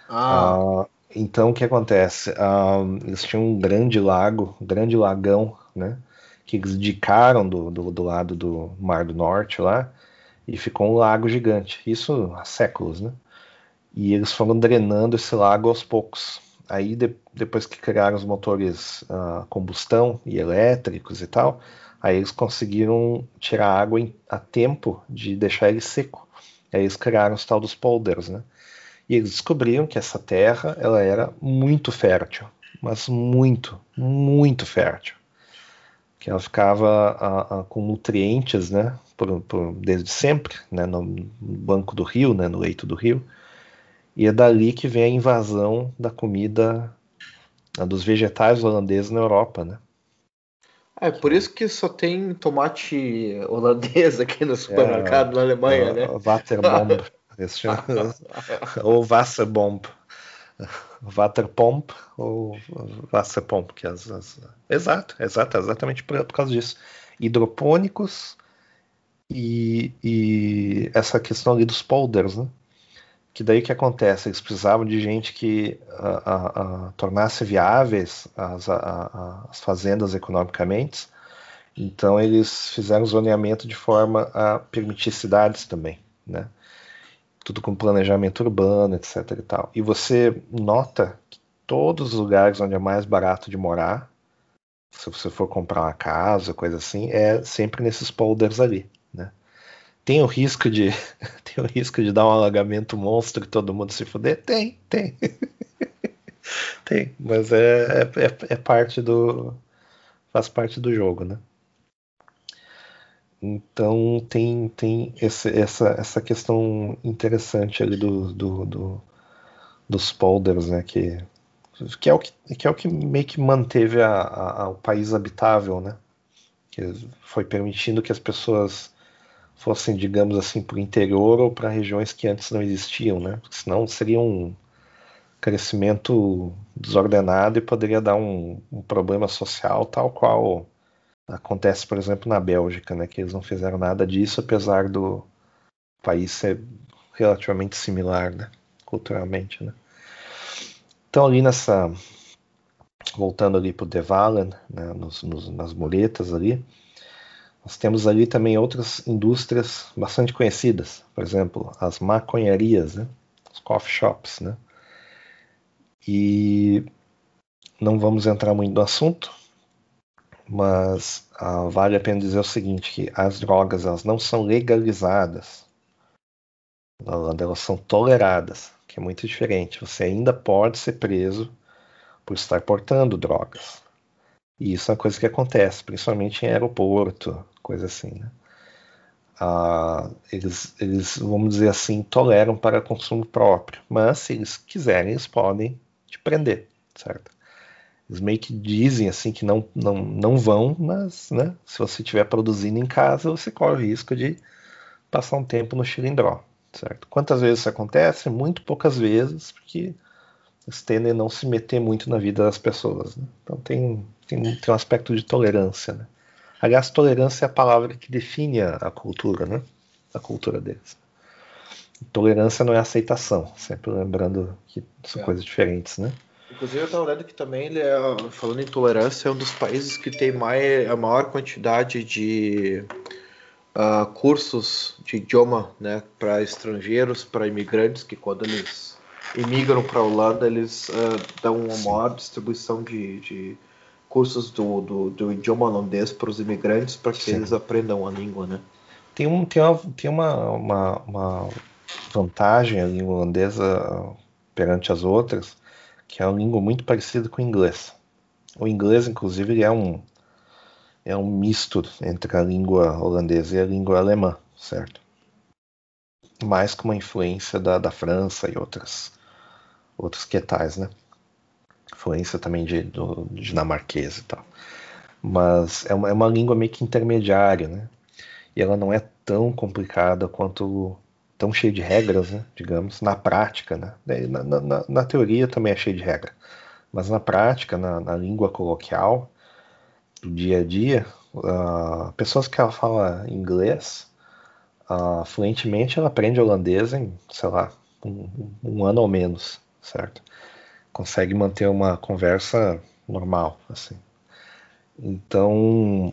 Ah. Uh, então, o que acontece? Uh, eles tinham um grande lago, um grande lagão, né? Que eles indicaram do, do, do lado do Mar do Norte lá, e ficou um lago gigante. Isso há séculos, né? E eles foram drenando esse lago aos poucos. Aí, de, depois que criaram os motores a uh, combustão e elétricos e tal, aí eles conseguiram tirar água em, a tempo de deixar ele seco. Aí eles criaram os tal dos polders, né? E eles descobriram que essa terra ela era muito fértil, mas muito, muito fértil. Que ela ficava a, a, com nutrientes, né? por, por, desde sempre, né, no banco do rio, né, no leito do rio. E é dali que vem a invasão da comida dos vegetais holandeses na Europa, né? É por isso que só tem tomate holandês aqui no supermercado é, na Alemanha, é, né? Waterbomb, <laughs> ou Wasserbomb. Waterpomp ou Wasserpomp, que as, as... exato, exato, exatamente por, por causa disso. Hidropônicos e, e essa questão ali dos polders, né? Que daí que acontece? Eles precisavam de gente que a, a, a tornasse viáveis as, as fazendas economicamente. Então eles fizeram zoneamento de forma a permitir cidades também, né? Tudo com planejamento urbano, etc. E, tal. e você nota que todos os lugares onde é mais barato de morar, se você for comprar uma casa, coisa assim, é sempre nesses polders ali tem o risco de <laughs> tem o risco de dar um alagamento monstro e todo mundo se fuder? Tem, tem. <laughs> tem, mas é, é, é, parte do faz parte do jogo, né? Então tem, tem esse, essa, essa questão interessante ali do, do, do, dos polders, né? Que, que, é o que, que é o que meio que manteve a, a, o país habitável, né? Que foi permitindo que as pessoas fossem, digamos assim, para o interior ou para regiões que antes não existiam, né? Porque senão seria um crescimento desordenado e poderia dar um, um, problema social tal qual acontece, por exemplo, na Bélgica, né? Que eles não fizeram nada disso, apesar do país ser relativamente similar, né? Culturalmente, né? Então ali nessa voltando ali para o Devalen, né, nos, nos, nas muretas ali, nós temos ali também outras indústrias bastante conhecidas, por exemplo, as maconharias, né? os coffee shops. Né? E não vamos entrar muito no assunto, mas ah, vale a pena dizer o seguinte, que as drogas elas não são legalizadas. Elas são toleradas, que é muito diferente. Você ainda pode ser preso por estar portando drogas. E isso é uma coisa que acontece, principalmente em aeroporto, coisa assim, né? Ah, eles, eles, vamos dizer assim, toleram para consumo próprio, mas se eles quiserem, eles podem te prender, certo? Eles meio que dizem assim que não, não, não vão, mas né, se você estiver produzindo em casa, você corre o risco de passar um tempo no xilindró, certo? Quantas vezes isso acontece? Muito poucas vezes, porque eles tendem a não se meter muito na vida das pessoas. Né? Então tem, tem, tem um aspecto de tolerância, né? Aliás, tolerância é a palavra que define a, a cultura, né? A cultura deles. Tolerância não é aceitação, sempre lembrando que são é. coisas diferentes, né? Inclusive eu estava lendo que também ele é, falando em tolerância, é um dos países que tem mais, a maior quantidade de uh, cursos de idioma né, para estrangeiros, para imigrantes, que quando eles imigram para a Holanda, eles uh, dão uma maior distribuição de, de cursos do, do, do, idioma holandês para os imigrantes, para que Sim. eles aprendam a língua. Né? Tem, um, tem, uma, tem uma, uma, uma vantagem a língua holandesa perante as outras, que é uma língua muito parecida com o inglês. O inglês, inclusive, é um é um misto entre a língua holandesa e a língua alemã, certo? Mais com uma influência da, da França e outras outros quetais, né? Influência também de, do dinamarquês e tal. Mas é uma, é uma língua meio que intermediária, né? E ela não é tão complicada quanto tão cheia de regras, né, digamos, na prática, né? Na, na, na, teoria também é cheia de regra, mas na prática, na, na língua coloquial, do dia a dia, uh, pessoas que ela fala inglês uh, fluentemente, ela aprende holandês em, sei lá, um, um, ano ou menos, certo? Consegue manter uma conversa normal, assim. Então,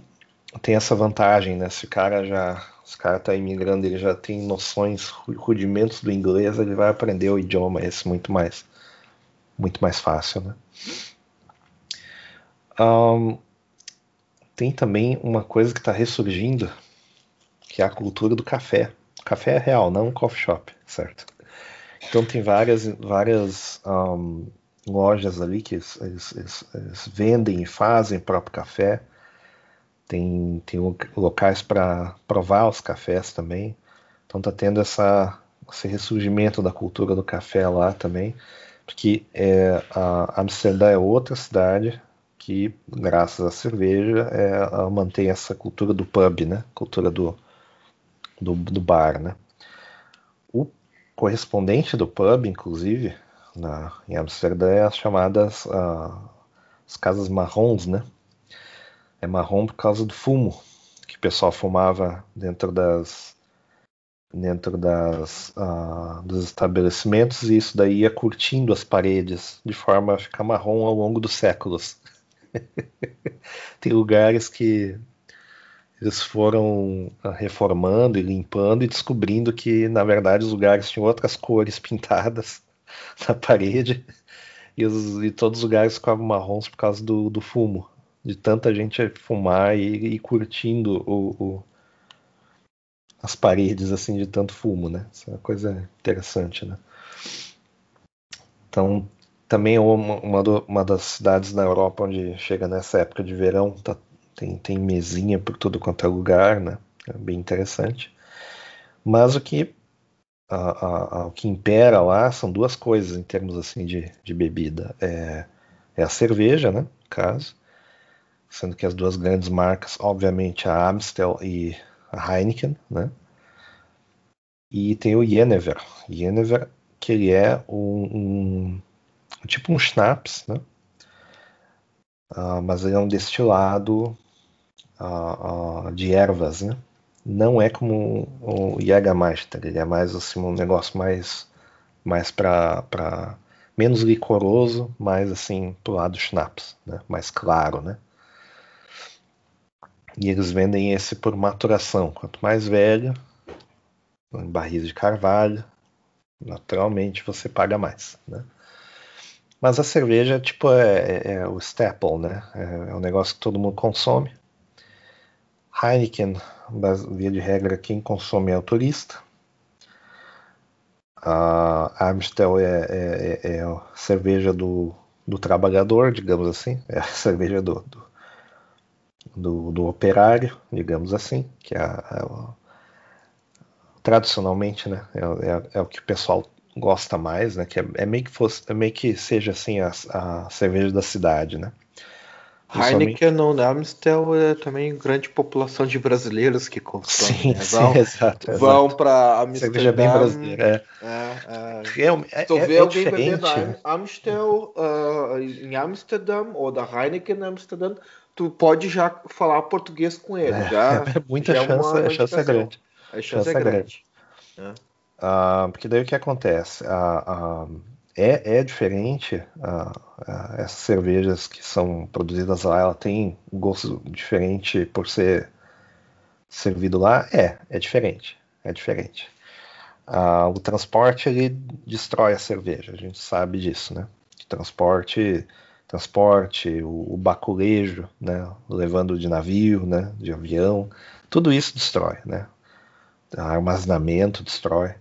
tem essa vantagem, né? Se o cara já o cara está imigrando, ele já tem noções, rudimentos do inglês, ele vai aprender o idioma esse muito mais, muito mais fácil, né? Um, tem também uma coisa que está ressurgindo, que é a cultura do café. Café é real, não um coffee shop, certo? Então tem várias, várias um, lojas ali que eles, eles, eles vendem e fazem próprio café tem, tem locais para provar os cafés também. Então tá tendo essa, esse ressurgimento da cultura do café lá também, porque é, Amsterdã é outra cidade que, graças à cerveja, é, mantém essa cultura do pub, né? Cultura do, do, do bar, né? O correspondente do pub, inclusive, na, em Amsterdã, é as chamadas uh, as casas marrons, né? é marrom por causa do fumo que o pessoal fumava dentro das dentro das uh, dos estabelecimentos e isso daí ia curtindo as paredes de forma a ficar marrom ao longo dos séculos. <laughs> Tem lugares que eles foram ah, reformando e limpando e descobrindo que na verdade os lugares tinham outras cores pintadas <laughs> na parede e, os, e todos os lugares ficavam marrons por causa do, do fumo de tanta gente fumar e, e curtindo o, o, as paredes assim de tanto fumo, né? Isso é uma coisa interessante, né? Então, também é uma, uma, das cidades na Europa onde chega nessa época de verão, tá, tem, tem mesinha por tudo quanto é lugar, né? É bem interessante. Mas o que a, a, o que impera lá são duas coisas em termos assim de, de bebida. É, é a cerveja, né? No caso, sendo que as duas grandes marcas, obviamente, a Amstel e a Heineken, né? E tem o Jenever, Jenever que ele é um, um tipo um schnapps, né? Uh, mas ele é um destilado uh, uh, de ervas, né? Não é como o Jägermeister, ele é mais assim um negócio mais mais para menos licoroso, mais assim pro lado do schnapps, né? Mais claro, né? E eles vendem esse por maturação. Quanto mais velho, em barris de carvalho, naturalmente você paga mais, né? Mas a cerveja, tipo, é, é, é o staple, né? É, é um negócio que todo mundo consome. Heineken, via de regra, quem consome é o turista. A Amstel é, é, é, é a cerveja do, do trabalhador, digamos assim. É a <laughs> cerveja do, do do, do operário, digamos assim, que é, é tradicionalmente né, é, é, é, o que o pessoal gosta mais, né, que é, meio que fosse, meio que seja assim a, a cerveja da cidade, né. Heineken no Amstel é também grande população de brasileiros que consomem. Sim, né? vão, <laughs> sim exato. Vão para Amsterdã. Cerveja bem brasileira. É. É, é, é, tu vê alguém bebendo Amstel uh, em Amsterdã ou da Heineken em Amsterdã, tu pode já falar português com ele. É, já, <laughs> é muita já chance, a chance é grande. A chance, Chance é é grande. Ah, porque daí o que acontece? Ah, ah, é, é diferente, essas cervejas que são produzidas lá, ela tem um gosto diferente por ser servido lá? É, é diferente, é diferente. O transporte, ele destrói a cerveja, a gente sabe disso, né? Transporte, transporte, o, o baculejo, né? Levando de navio, né? De avião, tudo isso destrói, né? Armazenamento destrói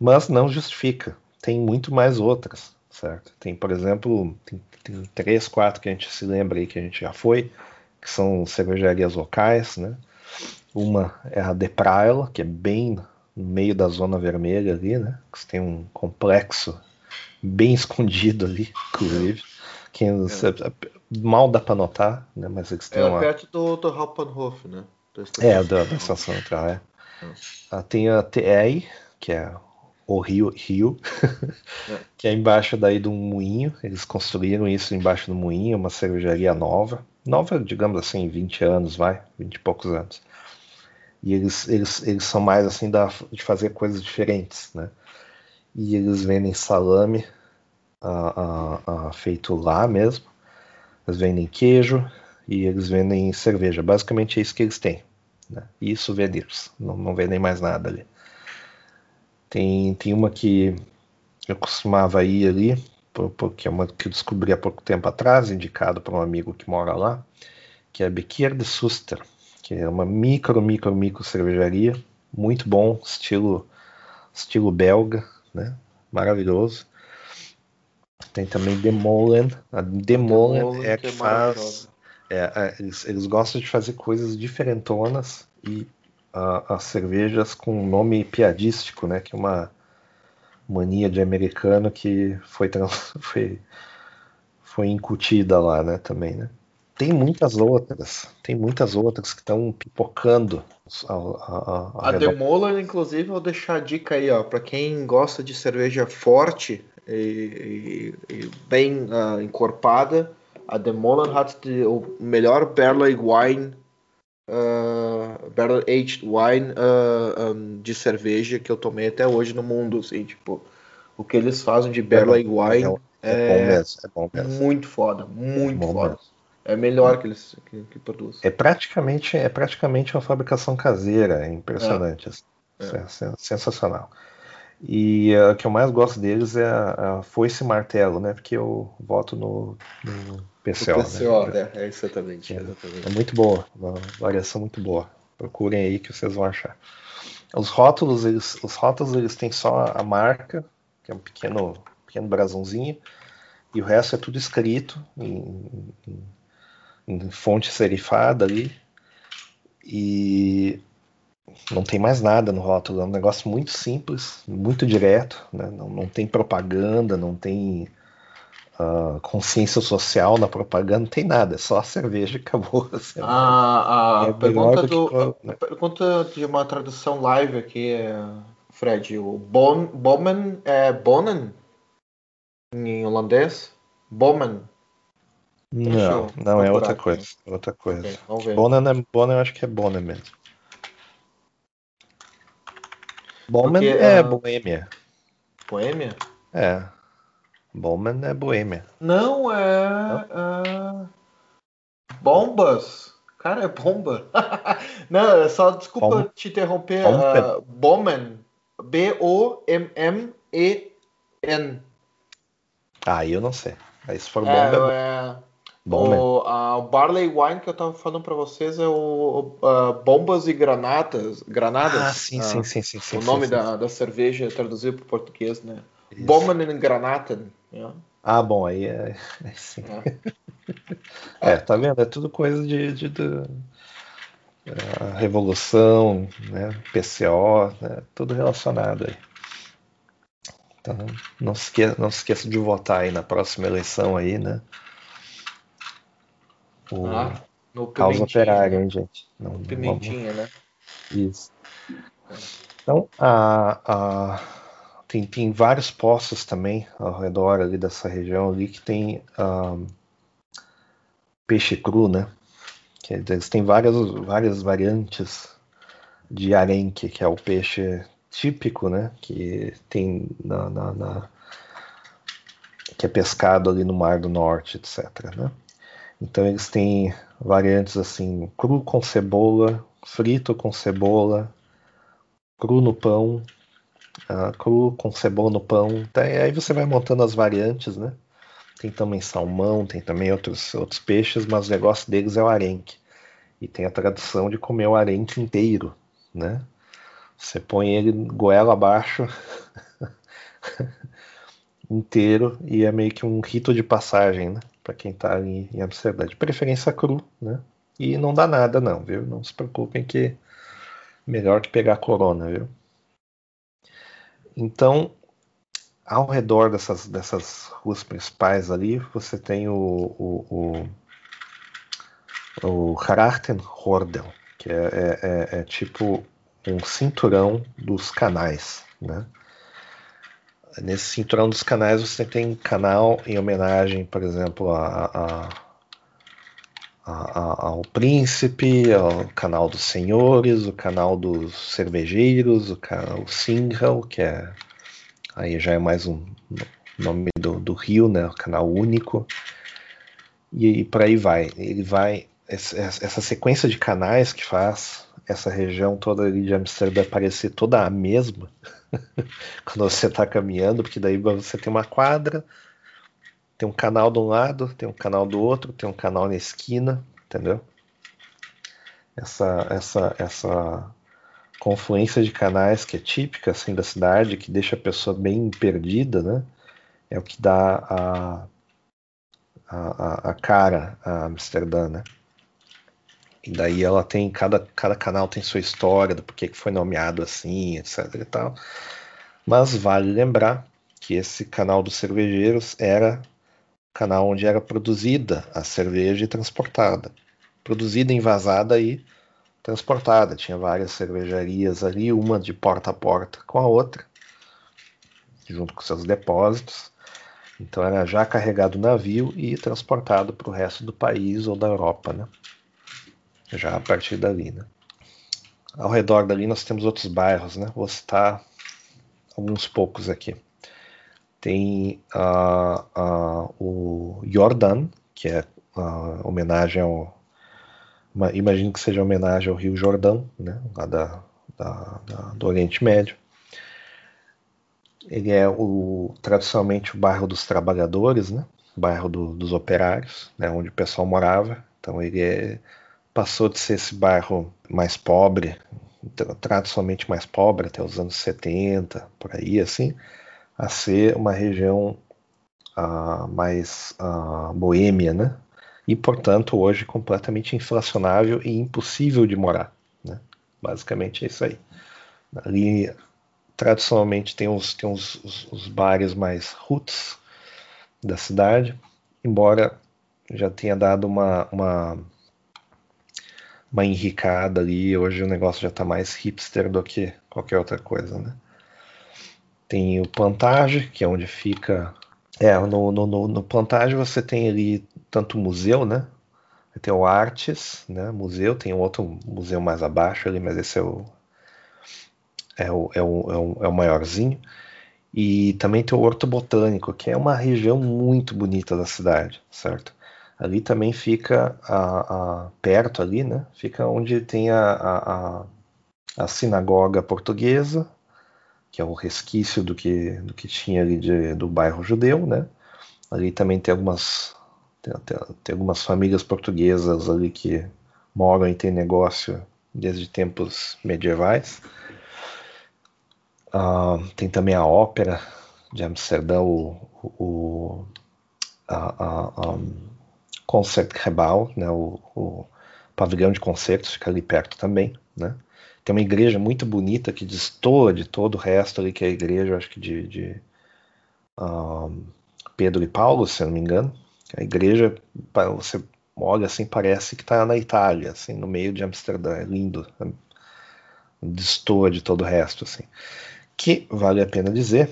mas não justifica. Tem muito mais outras, certo? Tem, por exemplo, tem, tem três, quatro que a gente se lembra aí que a gente já foi, que são cervejarias locais, né? Uma é a De Praia, que é bem no meio da zona vermelha ali, né? Que tem um complexo bem <laughs> escondido ali, inclusive. Que mal dá para notar, né? Mas eles têm É uma... perto do, do Hauptbahnhof, né? É, da, da estação central, é. Ah, Tem a TEI, que é o Rio, Rio <laughs> que é embaixo daí de um moinho. Eles construíram isso embaixo do moinho, uma cervejaria nova. Nova, digamos assim, 20 anos, vai, 20 e poucos anos. E eles, eles, eles são mais assim da, de fazer coisas diferentes, né? E eles vendem salame feito lá mesmo. Eles vendem queijo e eles vendem cerveja. Basicamente é isso que eles têm. Né? E souvenirs. Não, não vendem mais nada ali. Tem, tem uma que eu costumava ir ali, porque é uma que eu descobri há pouco tempo atrás, indicado por um amigo que mora lá, que é a Bequier de Suster, que é uma micro, micro, micro cervejaria, muito bom, estilo, estilo belga, né? Maravilhoso. Tem também Demolen. A Demolen Demolen é a que que é faz. é, é, eles, eles gostam de fazer coisas diferentonas e as cervejas com nome piadístico, né? Que é uma mania de americano que foi, trans- <laughs> foi, foi incutida lá, né? Também, né? Tem muitas outras, tem muitas outras que estão pipocando ao, ao, ao A. Demola, inclusive, vou deixar a dica aí, ó, para quem gosta de cerveja forte e, e- e bem ah, encorpada, a Demola hat o melhor barley wine, ah, barrel aged wine ah, um, de cerveja que eu tomei até hoje no mundo, assim, tipo, o que eles fazem de barley wine É, é bom mesmo, é bom mesmo. muito foda, muito Bom foda. mesmo. É melhor que eles que, que produzem. É praticamente, é praticamente uma fabricação caseira, é impressionante. assim. É. É sen- sensacional. E o que eu mais gosto deles é a, a foice e martelo, né? Porque eu voto no, no PCO, O PCO, né? né? É exatamente, É. exatamente. É muito boa, uma variação muito boa. Procurem aí que vocês vão achar. Os rótulos, eles, os rótulos, eles têm só a marca, que é um pequeno, pequeno brasãozinho, e o resto é tudo escrito em, em- em fonte serifada ali. E não tem mais nada no rótulo, é um negócio muito simples, muito direto, né? não, não tem propaganda, não tem ah, consciência social na propaganda, não tem nada, é só a cerveja e acabou. <laughs> assim. A, a É pergunta, do que qual- né? a pergunta de uma tradução live aqui, é, Fred. O bon, é Bonen em holandês? Deixa Não, não é procurar outra coisa, é outra coisa. Ok, vamos ver. Bonen, é, Bonen eu acho que é Bonen mesmo. Bomen Porque, é ah, Boêmia. Boêmia? É. Bomen é Boêmia. Não, é. é, Bombas. Cara, é bomba. <laughs> Não, é só desculpa Bom- te interromper. Bomben. ah, Bomen. B-O-M-M-E-N. Aí eu não sei. Aí se for é, É, é, Bomen. o, a- o Barley Wine que eu tava falando pra vocês é o, o, ah, Bombas e Granadas. Granadas. Ah, sim, ah, sim, sim, sim, sim. O sim, nome sim, da, da cerveja traduzido para português, né? Isso. Bomben and Granaten. né? Ah, bom, aí é, <laughs> é sim. É. <laughs> É, tá vendo? É tudo coisa de, de, de- a revolução, né? PCO, né? Tudo relacionado aí. Então, não se, esqueça, não se esqueça de votar aí na próxima eleição aí, né? O Ah, no Causa Pimentinha, Operária, né? hein, gente? Não, não vamos- Pimentinha, né? Isso. Então, a, a- tem, tem vários poços também ao redor ali dessa região ali que tem ah, peixe cru, né? que eles têm várias, várias variantes de arenque, que é o peixe típico, né? Que tem na, na, na, que é pescado ali no Mar do Norte, etc. Né? Então eles têm variantes assim, cru com cebola, frito com cebola, cru no pão, uh, cru com cebola no pão. Tá, aí você vai montando as variantes, né? Tem também salmão, tem também outros, outros peixes, mas o negócio deles é o arenque. E tem a tradição de comer o arenque inteiro, né? Você põe ele goela abaixo <laughs> inteiro e é meio que um rito de passagem, né? Para quem está ali em Amsterdã. De preferência cru, né? E não dá nada, não, viu? Não se preocupem que melhor que pegar corona, viu? Então, ao redor dessas, dessas ruas principais ali, você tem o, o, o, o que é, é, é, é, tipo um cinturão dos canais, né? Nesse cinturão dos canais você tem canal em homenagem, por exemplo, a, a, a, ao príncipe, ao canal dos senhores, o canal dos cervejeiros, o canal Singhal, que é Aí já é mais um nome do, do rio, né? O canal único. E, e por aí vai. Ele vai. Essa, essa, sequência de canais que faz essa região toda ali de Amsterdã parecer toda a mesma <laughs> quando você está caminhando, porque daí você tem uma quadra, tem um canal de um lado, tem um canal do outro, tem um canal na esquina, entendeu? Essa, essa, essa confluência de canais que é típica assim da cidade, que deixa a pessoa bem perdida, né? É o que dá a, a, a cara a Amsterdã, né? E daí ela tem cada, cada canal tem sua história do porquê que foi nomeado assim, etc e tal. Mas vale lembrar que esse canal dos cervejeiros era o canal onde era produzida a cerveja e transportada. Produzida, envasada e transportada. Tinha várias cervejarias ali, uma de porta a porta com a outra, junto com seus depósitos. Então era já carregado no navio e transportado para o resto do país ou da Europa, né? Já a partir dali, né? Ao redor dali nós temos outros bairros, né? Vou citar alguns poucos aqui. Tem uh, uh, o Jordan, que é uh, homenagem ao imagino que seja homenagem ao Rio Jordão, né, lá da, da, da, do Oriente Médio. Ele é o, tradicionalmente o bairro dos trabalhadores, né, bairro do, dos operários, né, onde o pessoal morava. Então ele é, passou de ser esse bairro mais pobre, tradicionalmente mais pobre até os anos 70, por aí assim, a ser uma região uh, mais uh, boêmia, né? e, portanto, hoje completamente inflacionável e impossível de morar. Né? Basicamente é isso aí. Ali, tradicionalmente, tem os, tem os, os, os bares mais roots da cidade, embora já tenha dado uma, uma, uma enricada ali, hoje o negócio já está mais hipster do que qualquer outra coisa, né? Tem o Plantage, que é onde fica é, no, no, no, no Plantage você tem ali tanto museu, né? Tem o Artes, né? Museu, tem outro museu mais abaixo ali, mas esse é o, é o, é o, é o, é o maiorzinho. E também tem o Horto Botânico, que é uma região muito bonita da cidade, certo? Ali também fica a, a perto ali, né? Fica onde tem a, a, sinagoga portuguesa, que é o resquício do que, do que tinha ali de, do bairro judeu, né? Ali também tem algumas tem, tem, tem, algumas famílias portuguesas ali que moram e têm negócio desde tempos medievais. Uh, tem também a ópera de Amsterdã, o, o a, a, Concertgebouw, né? O, o pavilhão de concertos fica ali perto também, né? Tem uma igreja muito bonita que destoa de todo o resto ali, que é a igreja, acho que de, de Pedro e Paulo, se eu não me engano. A igreja, você olha assim, parece que está na Itália, assim, no meio de Amsterdã. É lindo. Destoa de todo o resto, assim. Que, vale a pena dizer,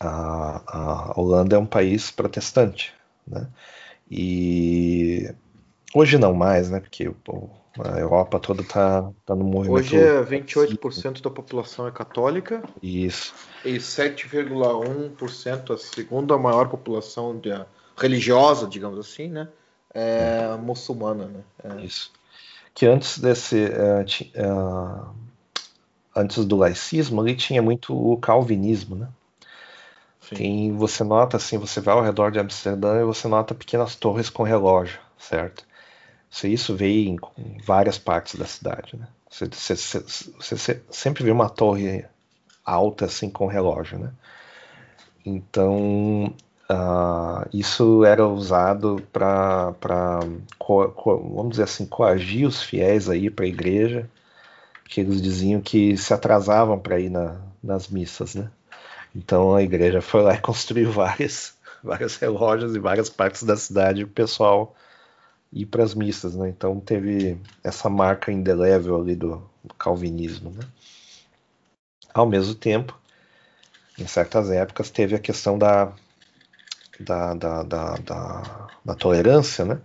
a, a Holanda é um país protestante, né? E hoje não mais, né? Porque pô, a Europa toda tá, tá no movimento. Hoje é 28% da população é católica. Isso. E 7,1% a segunda maior população de, religiosa, digamos assim, né? É, é. muçulmana, né? É. Isso. Que antes desse. Uh, uh, antes do laicismo, ali tinha muito o calvinismo, né? Tem, você nota assim, você vai ao redor de Amsterdã e você nota pequenas torres com relógio, certo? Você, isso veio em, em várias partes da cidade, né? Você, você, você, sempre vê uma torre alta assim com relógio, né? Então uh, isso era usado para, vamos dizer assim, coagir os fiéis aí para a igreja, que eles diziam que se atrasavam para ir na, nas missas, né? Então a igreja foi lá e <laughs> construiu vários, vários relógios em várias partes da cidade o pessoal ir para as missas, né? Então teve essa marca indelével ali do, do calvinismo, né? Ao mesmo tempo, em certas épocas, teve a questão da, da, da, da, da, da tolerância, né?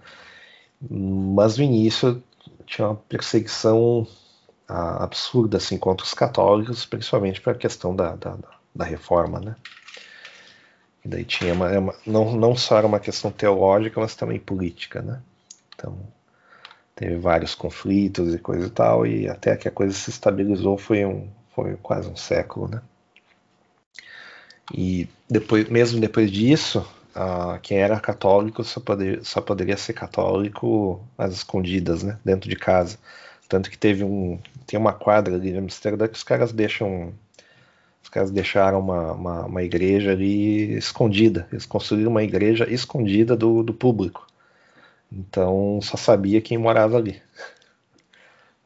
Mas no início tinha uma perseguição ah, absurda assim, contra os católicos, principalmente para a questão da, da, da reforma, né? E daí tinha uma, uma, não, não só era uma questão teológica, mas também política, né? Então teve vários conflitos e coisa e tal, e até que a coisa se estabilizou foi um foi quase um século, né? E depois, mesmo depois disso, quem era católico só, poder, só poderia ser católico às escondidas, né? Dentro de casa. Tanto que teve um tem uma quadra ali de Amsterdã que os caras deixam os caras deixaram uma, uma, uma, igreja ali escondida. Eles construíram uma igreja escondida do, do público. Então só sabia quem morava ali.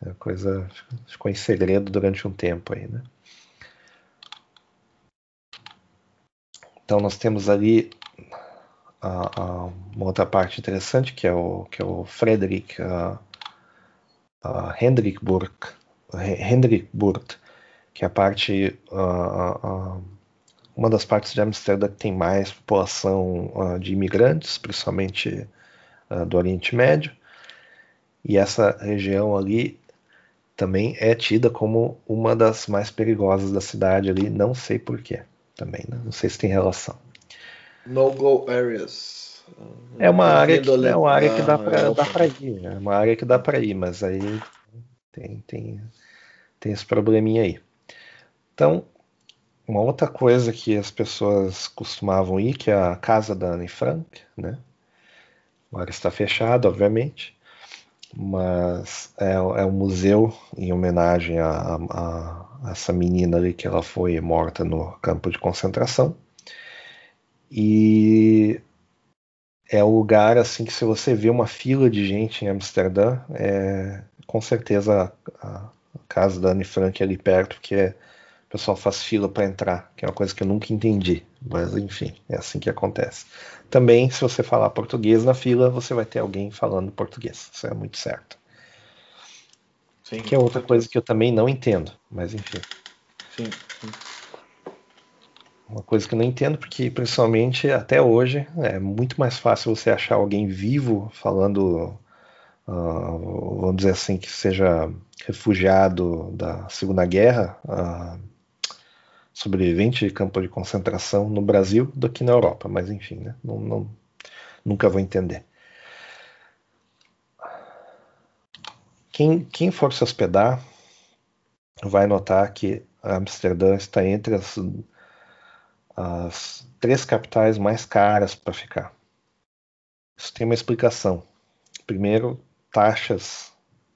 A coisa ficou em segredo durante um tempo aí, né? Então nós temos ali a, a, uma outra parte interessante que é o que é o Frederick uh, Hendrik Burk, Hendrik Burt, que é a parte, uh, uh, uma das partes de Amsterdã que tem mais população uh, de imigrantes, principalmente do Oriente Médio, e essa região ali também é tida como uma das mais perigosas da cidade ali, não sei porquê também, né? não sei se tem relação. No-go areas. É uma área que, é uma área que dá para ir, é uma área que dá para ir, mas aí tem, tem, tem esse probleminha aí. Então, uma outra coisa que as pessoas costumavam ir, que é a casa da Anne Frank, né? Agora está fechado, obviamente, mas é, é um museu em homenagem a, a, a, essa menina ali que ela foi morta no campo de concentração. E é o lugar assim que se você vê uma fila de gente em Amsterdã, é com certeza a, a casa da Anne Frank é ali perto, porque é pessoal faz fila para entrar, que é uma coisa que eu nunca entendi, mas enfim, é assim que acontece. Também, se você falar português na fila, você vai ter alguém falando português, isso é muito certo. Sim, que é outra coisa que eu também não entendo, mas enfim. Sim, sim. Uma coisa que eu não entendo, porque principalmente até hoje é muito mais fácil você achar alguém vivo falando, uh, vamos dizer assim, que seja refugiado da Segunda Guerra, uh, sobrevivente de campo de concentração no Brasil do que na Europa, mas enfim, né? não, não, nunca vou entender. Quem, quem for se hospedar vai notar que Amsterdã está entre as, as três capitais mais caras para ficar. Isso tem uma explicação. Primeiro, taxas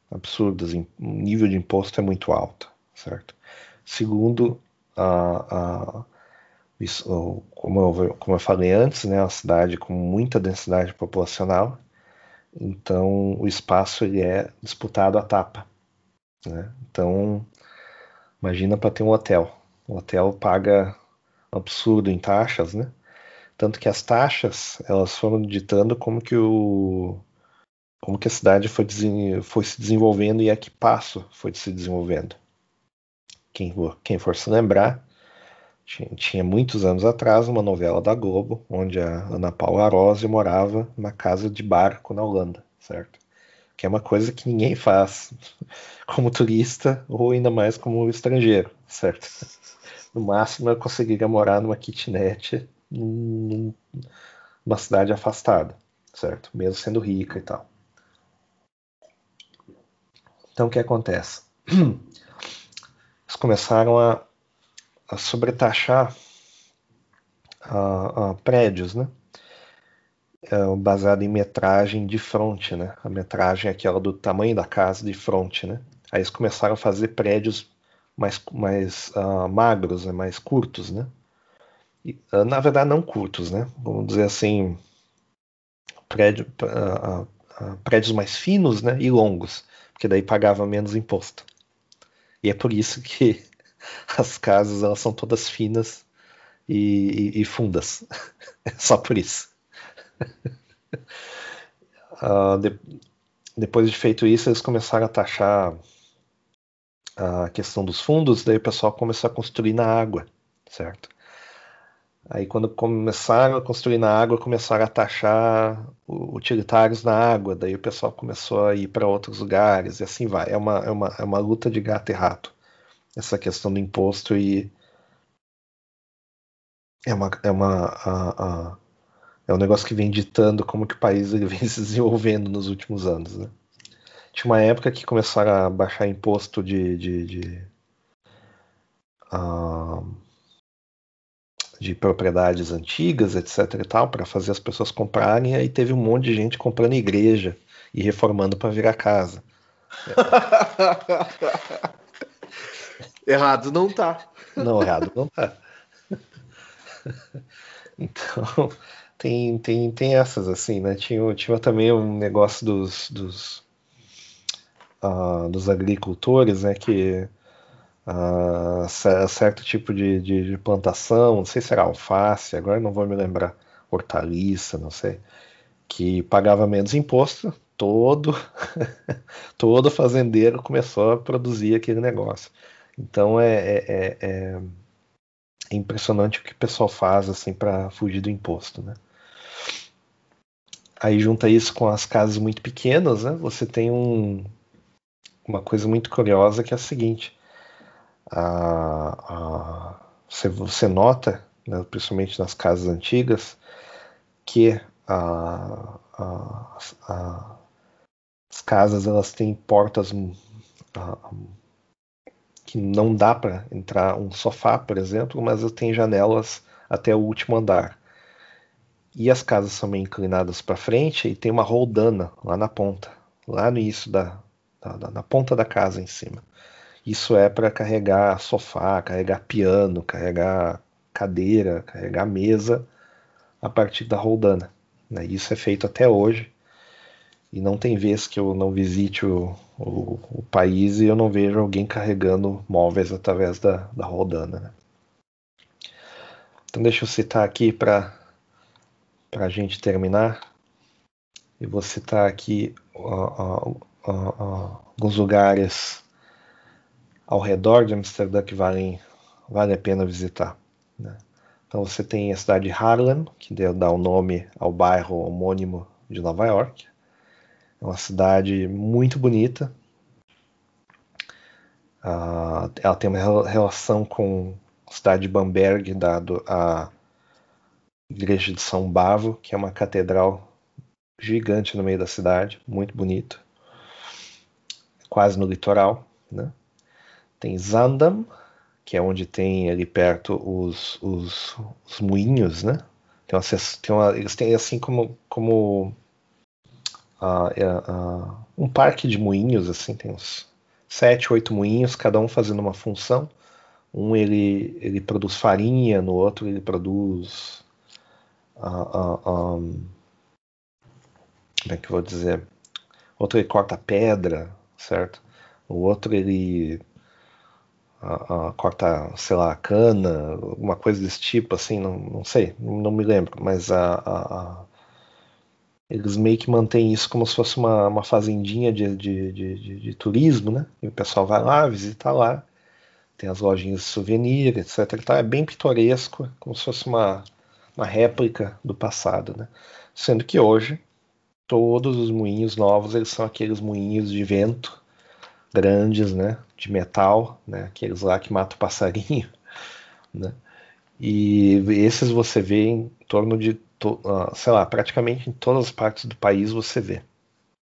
absurdas, o nível de imposto é muito alto, certo? Segundo, a, a isso, como, eu, como eu falei antes, né, uma cidade com muita densidade populacional, então o espaço ele é disputado a tapa. Né? Então, imagina para ter um hotel. O hotel paga um absurdo em taxas, né? Tanto que as taxas elas foram ditando como que o como que a cidade foi, foi se desenvolvendo e a que passo foi se desenvolvendo. Quem, quem for se lembrar, tinha, tinha, muitos anos atrás uma novela da Globo, onde a Ana Paula Arósio morava na casa de barco na Holanda, certo? que é uma coisa que ninguém faz <laughs> como turista ou ainda mais como estrangeiro, certo? <laughs> No máximo eu conseguiria morar numa kitnet numa cidade afastada, certo? Mesmo sendo rica e tal. Então o que acontece? <clears throat> Eles começaram a, a sobretaxar a, a prédios, né? É, baseado em metragem de fronte, né? A metragem é aquela do tamanho da casa de fronte, né? Aí eles começaram a fazer prédios mais, mais uh, magros, né? mais curtos, né? E, uh, na verdade, não curtos, né? Vamos dizer assim, prédio, uh, prédios mais finos, né? E longos, porque daí pagava menos imposto. E é por isso que <laughs> as casas elas são todas finas e, e, e fundas. <laughs> É só por isso. uh, <laughs> de, depois de feito isso, eles começaram a taxar a questão dos fundos, daí o pessoal começou a construir na água, certo? Aí quando começaram a construir na água, começaram a taxar utilitários na água, daí o pessoal começou a ir para outros lugares e assim vai. É uma, é, uma, é uma luta de gato e rato, essa questão do imposto e é uma, é uma a, a, é um negócio que vem ditando como que o país ele vem <laughs> se desenvolvendo nos últimos anos, né? Tinha uma época que começaram a baixar imposto de, de, de, uh, de propriedades antigas, etc e tal, para fazer as pessoas comprarem, e aí teve um monte de gente comprando igreja e reformando para virar casa. <laughs> errado não tá. Não, errado não tá. <laughs> Então, tem, tem, tem essas, assim, né? Tinha, tinha também um negócio dos, dos, uh, dos agricultores, né? Que uh, certo tipo de, de, de, plantação, não sei se era alface, agora não vou me lembrar, hortaliça, não sei, que pagava menos imposto, todo, <laughs> todo fazendeiro começou a produzir aquele negócio. Então é, é, é, é, impressionante o que o pessoal faz assim para fugir do imposto, né? Aí junta isso com as casas muito pequenas, né? Você tem um, uma coisa muito curiosa que é a seguinte: a, a, você, nota, né, principalmente nas casas antigas, que a, as casas elas têm portas que não dá para entrar um sofá, por exemplo, mas tem janelas até o último andar. E as casas são meio inclinadas para frente e tem uma roldana lá na ponta, lá no início da, da na ponta da casa em cima. Isso é para carregar sofá, carregar piano, carregar cadeira, carregar mesa a partir da roldana. Né? Isso é feito até hoje. E não tem vez que eu não visite o, o, o país e eu não vejo alguém carregando móveis através da, da roldana. Né? Então deixa eu citar aqui para a gente terminar, e vou citar aqui alguns lugares ao redor de Amsterdã que valem, vale a pena visitar. Né? Então você tem a cidade de Haarlem, que dá o nome ao bairro homônimo de Nova York. É uma cidade muito bonita. Uh, ela tem uma relação com a cidade de Bamberg, dado a igreja de São Bavo, que é uma catedral gigante no meio da cidade, muito bonito, quase no litoral, né? Tem Zandam, que é onde tem ali perto os, os, os moinhos, né? Tem uma, tem uma, eles têm assim como, como uh, uh, um parque de moinhos, assim, tem uns sete, oito moinhos, cada um fazendo uma função. Um ele, ele produz farinha, no outro ele produz um, como é que eu vou dizer? Outro ele corta pedra, certo? O outro ele uh, uh, corta, sei lá, cana, alguma coisa desse tipo, assim, não, não sei, não, me lembro, mas a, eles meio que mantêm isso como se fosse uma, uma fazendinha de, de, de, de, de turismo, né? E o pessoal vai lá, visita lá, tem as lojinhas de souvenir, etc. É bem pitoresco, como se fosse uma, uma réplica do passado, né? Sendo que hoje todos os moinhos novos eles são aqueles moinhos de vento grandes, né, de metal, né, aqueles lá que matam passarinho, <laughs> né, e esses você vê em torno de, uh, sei lá, praticamente em todas as partes do país você vê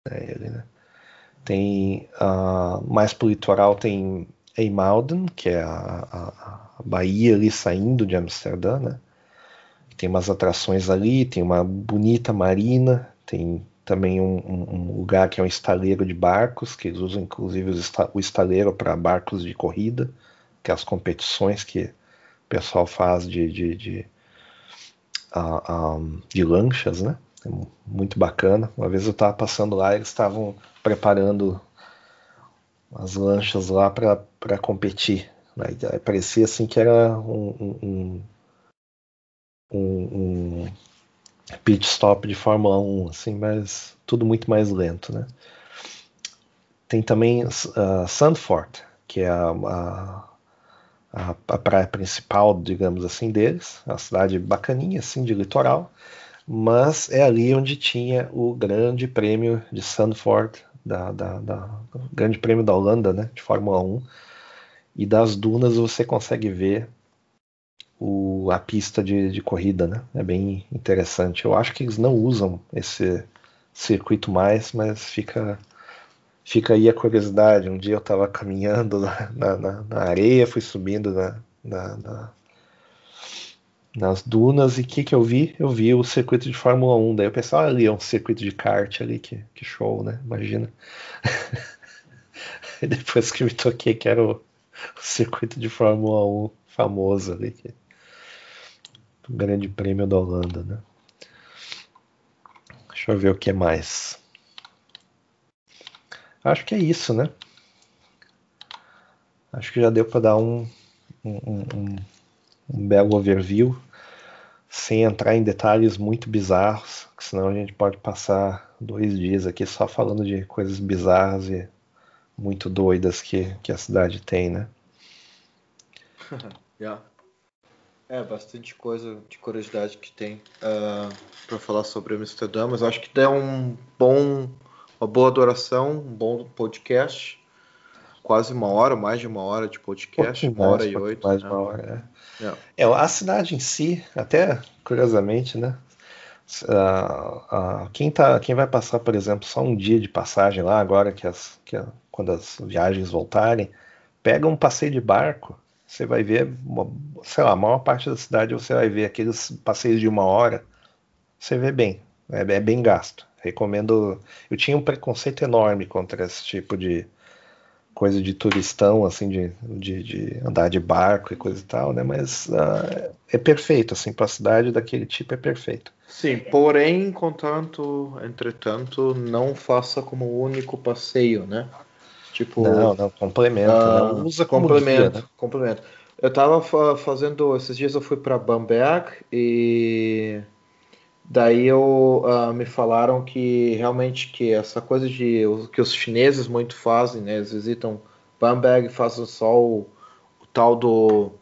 né, ele, né. Tem uh, mais pro litoral tem Eimalden, que é a, a, a baía ali saindo de Amsterdã, né, tem umas atrações ali, tem uma bonita marina, tem também um, um, lugar que é um estaleiro de barcos, que eles usam inclusive o estaleiro para barcos de corrida, que é as competições que o pessoal faz de, de, de, uh, de lanchas, né? É muito bacana. Uma vez eu estava passando lá, eles estavam preparando as lanchas lá para competir. Né? Parecia assim que era um, um, um, um pit stop de Fórmula 1, assim, mas tudo muito mais lento, né? Tem também uh, Sandford, que é a, a, a, praia principal, digamos assim, deles, uma cidade bacaninha, assim, de litoral, mas é ali onde tinha o grande prêmio de Sandford, da, da, da grande prêmio da Holanda, né, de Fórmula 1, e das dunas você consegue ver o, a pista de, de corrida, né? É bem interessante. Eu acho que eles não usam esse circuito mais, mas fica fica aí a curiosidade. Um dia eu estava caminhando na, na, na, areia, fui subindo na, na, nas dunas e o que, que eu vi? Eu vi o circuito de Fórmula 1. Daí eu pensei, ali é um circuito de kart ali, que, que show, né? Imagina. <laughs> e depois que me toquei que era o, o circuito de Fórmula 1 famoso ali. Que o Grande Prêmio da Holanda, né? Deixa eu ver o que mais. Acho que é isso, né? Acho que já deu para dar um, um, um, um, belo overview, sem entrar em detalhes muito bizarros, senão a gente pode passar dois dias aqui só falando de coisas bizarras e muito doidas que, que a cidade tem, né? <laughs> yeah. É, bastante coisa de curiosidade que tem uh, ah, para falar sobre Amsterdã, mas acho que dá um bom, uma boa adoração, um bom podcast. Quase uma hora, mais de uma hora de podcast, uma hora e oito. Mais né? uma hora, é. É. é. a cidade em si, até curiosamente, né? Uh, uh, quem, tá, quem vai passar, por exemplo, só um dia de passagem lá, agora que, as, que quando as viagens voltarem, pega um passeio de barco você vai ver, sei lá, a maior parte da cidade você vai ver aqueles passeios de uma hora, você vê bem, é, é bem gasto. Recomendo. Eu tinha um preconceito enorme contra esse tipo de coisa de turistão, assim, de, de, de andar de barco e coisa e tal, né? Mas uh, é perfeito, assim, para cidade daquele tipo é perfeito. Sim, porém, contanto, entretanto, não faça como único passeio, né? Tipo, não, não, complementa, uh, não usa como complemento, guia, né? complemento. Eu tava fazendo, esses dias eu fui para Bamberg e daí eu uh, me falaram que realmente que essa coisa de que os chineses muito fazem, né? Eles visitam Bamberg, fazem só o, o tal do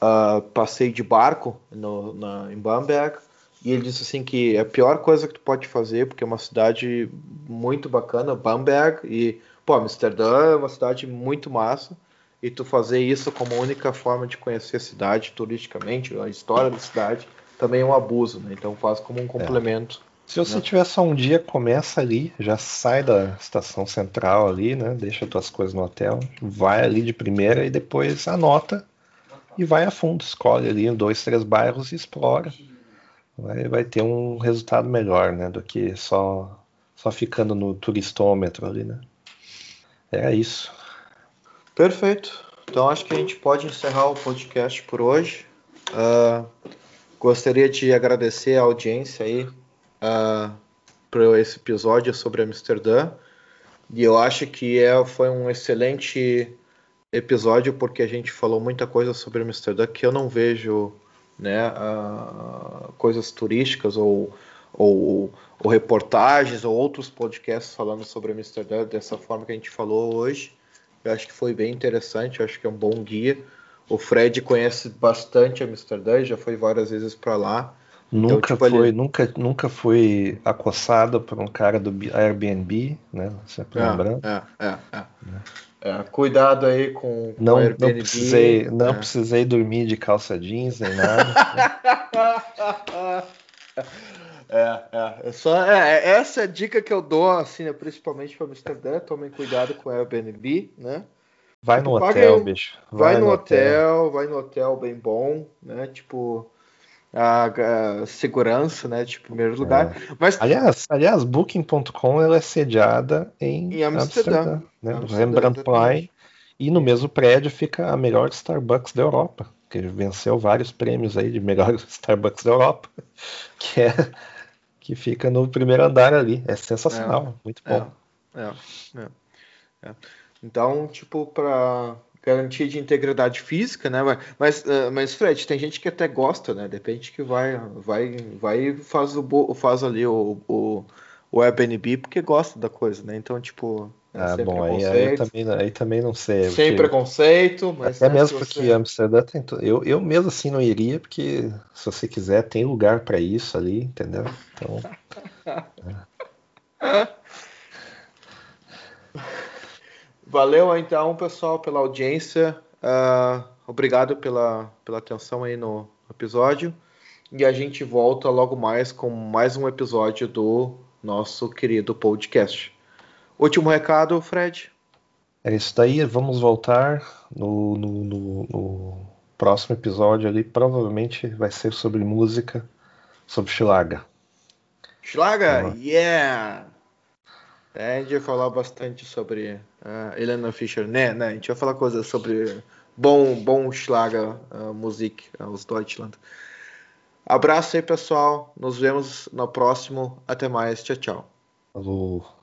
uh, passeio de barco no, na, em Bamberg. E ele disse assim que é a pior coisa que tu pode fazer, porque é uma cidade muito bacana, Bamberg, e pô, Amsterdã é uma cidade muito massa e tu fazer isso como única forma de conhecer a cidade turisticamente, a história da cidade, também é um abuso, né? Então faz como um complemento. É. Se você né? tiver só um dia, começa ali, já sai da estação central ali, né? Deixa tuas coisas no hotel, vai ali de primeira e depois anota e vai a fundo, escolhe ali dois, três bairros e explora. Vai, vai ter um resultado melhor, né? Do que só, só ficando no turistômetro ali, né? É isso. Perfeito. Então acho que a gente pode encerrar o podcast por hoje. Uh, gostaria de agradecer a audiência aí uh, por esse episódio sobre Amsterdã. E eu acho que é, foi um excelente episódio porque a gente falou muita coisa sobre Amsterdã que eu não vejo né, uh, coisas turísticas ou, ou, ou, reportagens ou outros podcasts falando sobre Amsterdã dessa forma que a gente falou hoje. Eu acho que foi bem interessante, eu acho que é um bom guia. O Fred conhece bastante Amsterdã, já foi várias vezes para lá. Nunca então, tipo, foi, nunca, nunca foi acossado por um cara do Airbnb, né? Sempre é, lembrando. É, é, é. é, cuidado aí com, não, o Airbnb. Não precisei, não é. precisei dormir de calça jeans nem nada. <laughs> é, é, é só é, essa é a dica que eu dou, assim, né, principalmente para Amsterdã. Tomem cuidado com o Airbnb, né? Vai no tipo, hotel, bicho. Vai, vai no, no hotel, hotel, vai no hotel bem bom, né? Tipo, a, a segurança, né, de primeiro lugar. É. Mas aliás, aliás, Booking.com ela é sediada em, em Amsterdã, Amsterdã, né, Amsterdã, no Rembrandtplein e no mesmo prédio fica a melhor Starbucks da Europa, que venceu vários prêmios aí de melhor <laughs> Starbucks da Europa, <laughs> que é que fica no primeiro andar ali. É sensacional, é, muito bom. É, é, é. Então, tipo, para garantia de integridade física, né? Mas, uh, mas Fred, tem gente que até gosta, né? Depende que vai, vai, vai faz o faz ali o, o, o Airbnb porque gosta da coisa, né? Então, tipo, é ah, bom, aí, aí, também, aí também não sei. Sem porque... preconceito, mas. Até né, mesmo porque você... Amsterdã tem. Eu, eu mesmo assim não iria, porque se você quiser, tem lugar para isso ali, entendeu? Então. é. <laughs> Valeu então, pessoal, pela audiência. Uh, obrigado pela, pela atenção aí no episódio. E a gente volta logo mais com mais um episódio do nosso querido podcast. Último recado, Fred. É isso daí. Vamos voltar no, no, no, no próximo episódio ali. Provavelmente vai ser sobre música, sobre Schlager. Schlager, então, yeah! É, a gente vai falar bastante sobre uh, Helena Fischer, né, né? A gente vai falar coisas sobre bom, bom Schlager uh, Musik aus Deutschland. Abraço aí, pessoal. Nos vemos no próximo. Até mais. Tchau, tchau. Falou.